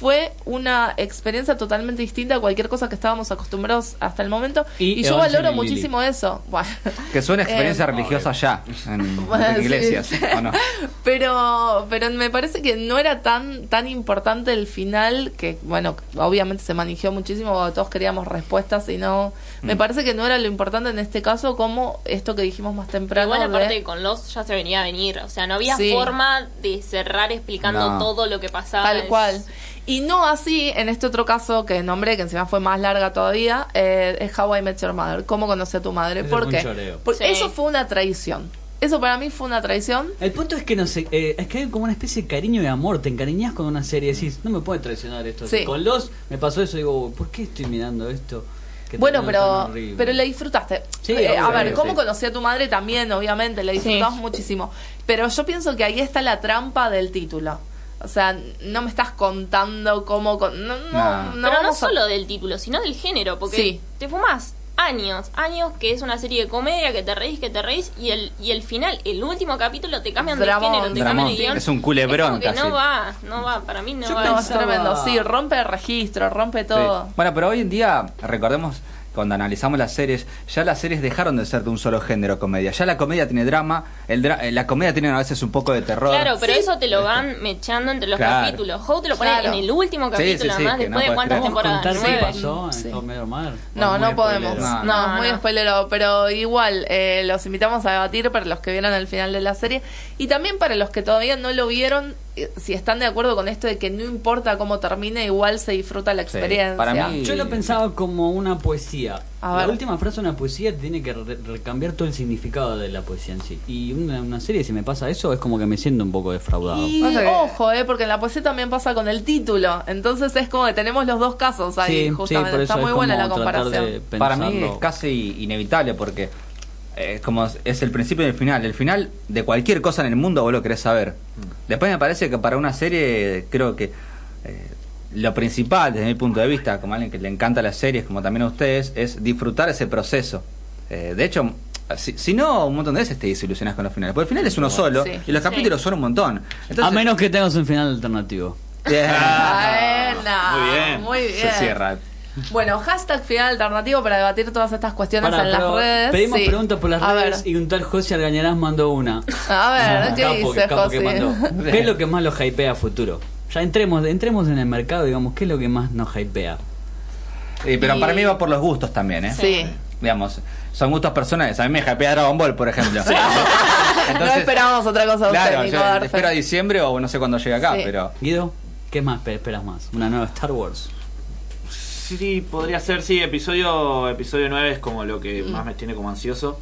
Fue una experiencia totalmente distinta a cualquier cosa que estábamos acostumbrados hasta el momento. Y Y, yo valoro muchísimo eso. Bueno, Que suena experiencia Eh, religiosa ya, en, Bueno, en sí. iglesias, ¿o no? pero pero me parece que no era tan tan importante el final que bueno obviamente se manejó muchísimo todos queríamos respuestas y no Mm. me parece que no era lo importante en este caso como esto que dijimos más temprano igual aparte de- con Lost ya se venía a venir, o sea, no había Sí. forma de cerrar explicando No. todo lo que pasaba. Tal Es- cual. Y no así en este otro caso que nombré, que encima fue más larga todavía, eh, es How I Met Your Mother. ¿Cómo conocí a tu madre? Porque Sí. eso fue una traición. Eso para mí fue una traición. El punto es que no sé, eh, es que hay como una especie de cariño y amor, te encariñas con una serie y decís, no me puede traicionar esto. Sí. Con los me pasó eso digo, ¿por qué estoy mirando esto? Bueno, pero, pero la disfrutaste. Sí, Eh, a ver, ¿cómo sí. conocí a tu madre? También, obviamente, la disfrutamos Sí. muchísimo. Pero yo pienso que ahí está la trampa del título. O sea, no me estás contando cómo... con- No, no, No. no Pero no a- solo del título, sino del género, porque Sí. te fumas años, años que es una serie de comedia, que te reís, que te reís, y el, y el final, el último capítulo te cambian Dramón. de género, te Dramón. cambian de guion. Es un culebrón Es como que casi. no va, no va, para mí no Yo va. No, es tremendo. Sí, rompe el registro, rompe todo. Sí. Bueno, pero hoy en día, recordemos, cuando analizamos las series, ya las series dejaron de ser de un solo género comedia. Ya la comedia tiene drama, el dra- eh, la comedia tiene a veces un poco de terror. Claro, pero Sí. eso te lo van mechando entre los Claro. capítulos. How te lo ponen Claro. en el último Sí, capítulo, sí, sí, además, que después no de cuántas creer. ¿Podemos temporadas. qué pasó en Sí. No, no podemos. No. No, No, muy no. spoilero. Pero igual, eh, los invitamos a debatir para los que vieron el final de la serie. Y también para los que todavía no lo vieron, si están de acuerdo con esto de que no importa cómo termine, igual se disfruta la Sí, experiencia. para mí- Yo lo pensaba como una poesía. A la ver. última frase de una poesía tiene que re- recambiar todo el significado de la poesía en sí. Y una, una serie, si me pasa eso, es como que me siento un poco defraudado. Y Pasa que- ojo, eh, porque en la poesía también pasa con el título. Entonces es como que tenemos los dos casos ahí, Sí, sí, justamente. por eso Está es muy buena la comparación. Para mí es casi inevitable porque eh, como es el principio y el final. El final de cualquier cosa en el mundo vos lo querés saber. Después me parece que para una serie creo que eh, lo principal desde mi punto de vista, como alguien que le encanta las series, como también a ustedes, es disfrutar ese proceso. Eh, de hecho, si, si no, un montón de veces te desilusionas con los finales. Porque el final es uno solo Sí. y los capítulos son un montón. Entonces, A menos que tengas un final alternativo. Muy bien. Muy bien. Se cierra. Bueno, hashtag final alternativo para debatir todas estas cuestiones Pará, en las pero redes. Pedimos Sí. preguntas por las A redes ver. y un tal José Algañarás mandó una. A ver, ¿qué Capo, dice capo que José? mandó. ¿Qué es lo que más lo hypea a futuro? Ya entremos, entremos en el mercado, digamos, ¿qué es lo que más nos hypea? Sí, pero Y- para mí va por los gustos también, ¿eh? Sí. Digamos, son gustos personales. A mí me hypea Dragon Ball, por ejemplo. no esperábamos otra cosa de Claro, usted, yo espero a diciembre o no sé cuándo llega acá, Sí. pero... Guido, ¿qué más pe- esperas más? ¿Una nueva Star Wars? Sí, podría ser, sí, episodio, episodio 9 es como lo que Mm. más me tiene como ansioso.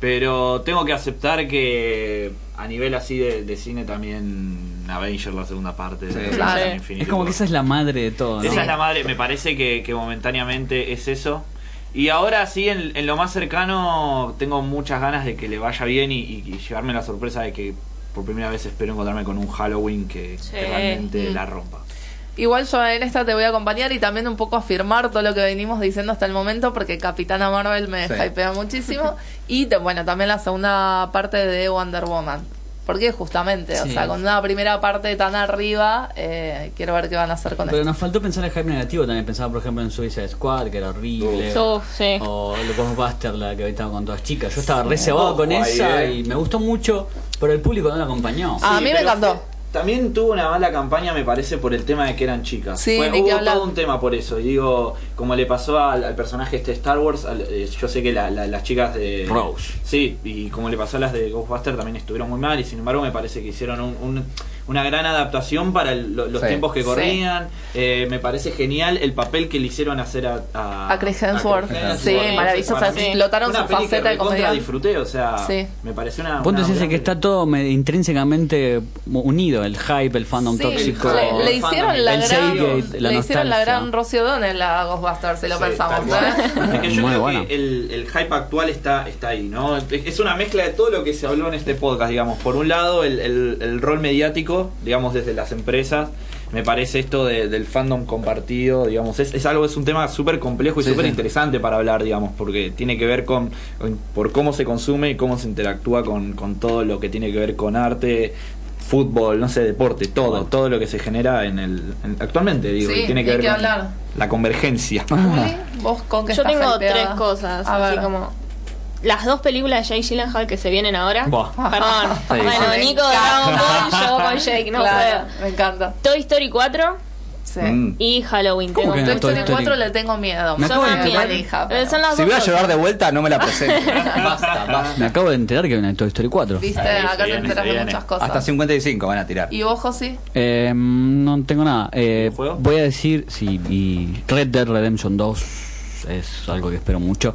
Pero tengo que aceptar que a nivel así de, de cine también Avenger la segunda parte de Sí. Claro. Infinity Es como que esa es la madre de todo, ¿no? Esa es la madre, me parece que, que momentáneamente es eso. Y ahora sí, en, en lo más cercano, tengo muchas ganas de que le vaya bien y, y- y llevarme la sorpresa de que por primera vez espero encontrarme con un Halloween que, Sí. que realmente Mm. la rompa. Igual yo en esta te voy a acompañar y también un poco afirmar todo lo que venimos diciendo hasta el momento porque Capitana Marvel me Sí. hypea muchísimo y te- bueno, también la segunda parte de Wonder Woman. Porque justamente, o Sí. sea, con una primera parte tan arriba, eh, quiero ver qué van a hacer con Pero esto. nos faltó pensar el hype negativo también. Pensaba, por ejemplo, en Suicide Squad, que era horrible. Sí. O el Ghostbuster, la que estaba con todas chicas. Yo estaba reservado con ahí, esa eh. y me gustó mucho, pero el público no la acompañó. A mí me encantó. También tuvo una mala campaña, me parece, por el tema de que eran chicas. Sí, Fue- que hubo hablar. todo un tema por eso. Y digo, como le pasó al, al personaje este de Star Wars, al- eh, yo sé que la- la- las chicas de. Rose. Sí, y como le pasó a las de Ghostbuster también estuvieron muy mal. Y sin embargo, me parece que hicieron un- un- una gran adaptación para el- lo- los Sí. tiempos que Sí. corrían. Eh, me parece genial el papel que le hicieron hacer a. A, A Chris Hemsworth. Sí, mí, explotaron su que faceta de comediante. disfruté, o sea, Sí. me pareció una. Ese gran que está todo me- intrínsecamente unido, el hype, el fandom Sí, tóxico. le, le el fandom, hicieron la el gran, Savegate, la le hicieron la gran Rocío O'Donnell a Ghostbusters, si lo Sí, pensamos. ¿eh? Es que yo Muy creo buena. que el, el hype actual está, está ahí, ¿no? Es una mezcla de todo lo que se habló en este podcast, digamos. Por un lado, el, el- el rol mediático, digamos, desde las empresas. Me parece esto de- del fandom compartido, digamos, es, es algo, es un tema súper complejo y súper sí. interesante para hablar, digamos, porque tiene que ver con, con- por cómo se consume y cómo se interactúa con, con todo lo que tiene que ver con arte, fútbol, no sé, deporte, todo, todo lo que se genera en el en- actualmente, digo, Sí, y tiene que ver que con hablar. la convergencia. ¿Vos con qué Yo estás tengo hypeada? tres cosas, A así ver. como las dos películas de Jake Gyllenhaal que se vienen ahora. Buah. Perdón. Sí, bueno, sí. Nico Dragon. Ball, yo con Jake, no claro, puedo. me encanta. Toy Story 4 Sí. Mm. y Halloween. ¿Cómo tengo que Toy Story Toy Story. 4 le tengo miedo. Me Yo acabo de enterar- manija, pero- son las Si voy a llevar de vuelta, no me la presento. basta, basta. Me acabo de enterar que hay una Toy Story 4. Viste, Ahí, acá te enteras de viene. muchas cosas. Hasta 55 van a tirar. ¿Y vos, Josi? Eh, no tengo nada. Eh, ¿Juego? voy a decir, sí, y Red Dead Redemption 2 es algo que espero mucho.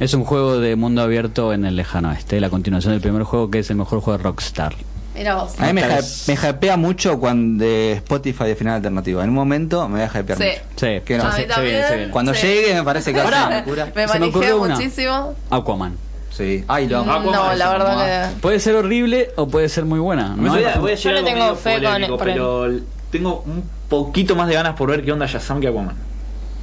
Es un juego de mundo abierto en el lejano oeste, la continuación del primer juego que es el mejor juego de Rockstar. Mira vos. A mí me, me hypea mucho cuando de Spotify de final alternativo. En un momento me voy a hypear Sí. mucho. Sí, Que no, se viene. Cuando Sí. llegue me parece que va a ser Pará. una locura. Me Se me manejé ocurrió una. muchísimo. Aquaman. Sí. Ay, lo no, la verdad que... Puede ser horrible o puede ser muy buena. ¿no? voy, a, voy a Yo algo tengo fe polémico, pero tengo un poquito más de ganas por ver qué onda Shazam que Aquaman.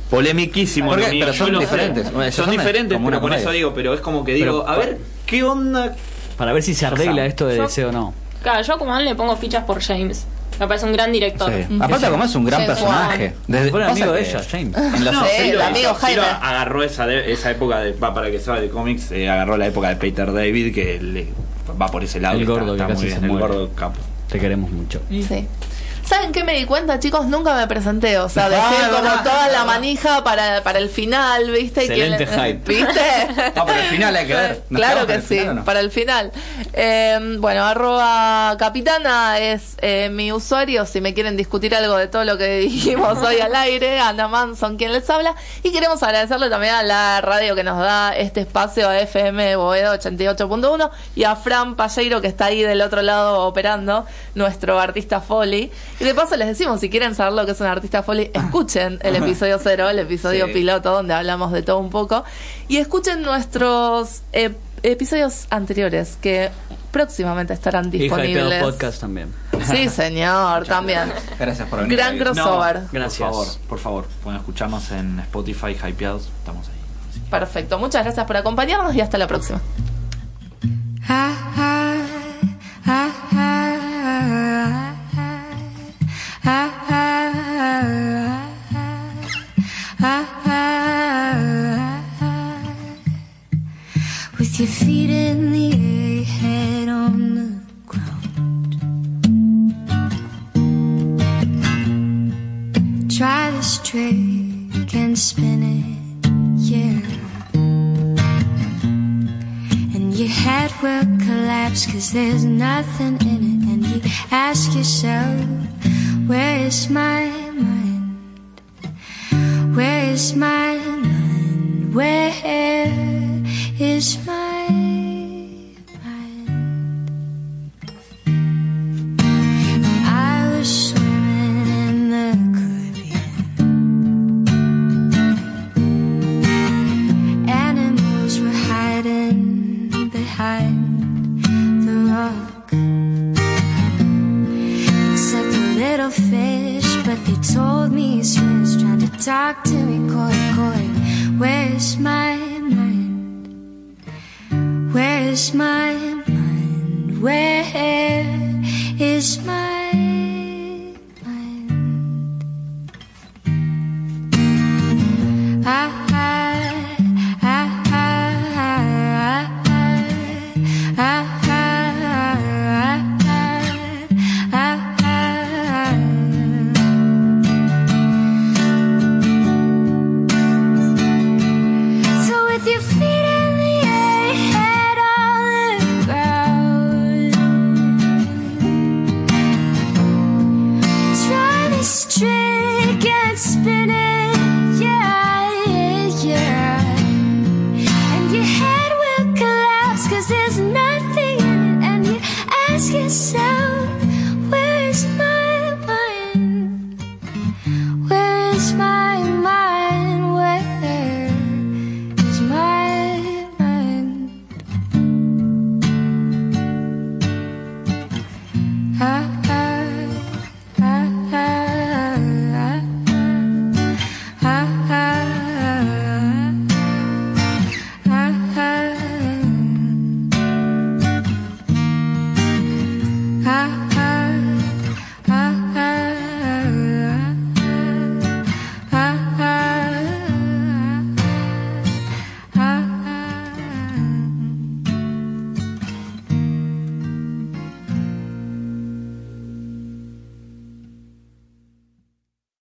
Polemiquísimo. Pero son diferentes. Son diferentes, pero por eso digo, pero es como que digo, Pero a ver, ¿qué onda? Para ver si se arregla esto de deseo o no. Claro, yo como le pongo fichas por James. Me parece un gran director. Sí. Aparte, como es un gran personaje. Desde, Fue pasa amigo de ella, James. En los No, Sí, el amigo Jaime. agarró esa, de- esa época, de, va, para que sea de cómics, eh, agarró la época de Peter David, que le, va por ese lado. El está- gordo que está casi muy bien, se el gordo capo. Te queremos mucho. Sí. ¿Saben qué me di cuenta, chicos? Nunca me presenté, o sea, dejé Ah, como toda la manija para, para el final, ¿viste? Excelente quién- hype. ¿Viste? Ah, pero el final hay que ver. ¿Nos Claro que para sí, no? para el final. Eh, bueno, arroba capitana es eh, mi usuario. Si me quieren discutir algo de todo lo que dijimos hoy al aire, Ana Manson quien les habla. Y queremos agradecerle también a la radio que nos da este espacio a FM Boedo 88.1 y a Fran Palleiro que está ahí del otro lado operando, nuestro artista Foley. Y de paso les decimos, si quieren saber lo que es un artista Foley, escuchen el episodio cero, el episodio Sí. piloto donde hablamos de todo un poco. Y escuchen nuestros eh, episodios anteriores que próximamente estarán Y Hypeado disponibles. Podcast también. Sí, señor, también. Gracias por venir. Gran crossover. Gracias. Por favor, por favor, pueden escucharnos en Spotify, Hypeados, estamos ahí. Perfecto. Muchas gracias por acompañarnos y hasta la próxima. With your feet in the air, head on the ground. Try this trick and spin it, yeah. And your head will collapse cause there's nothing in it. And you ask yourself, where is my mind? Where is my mind? Where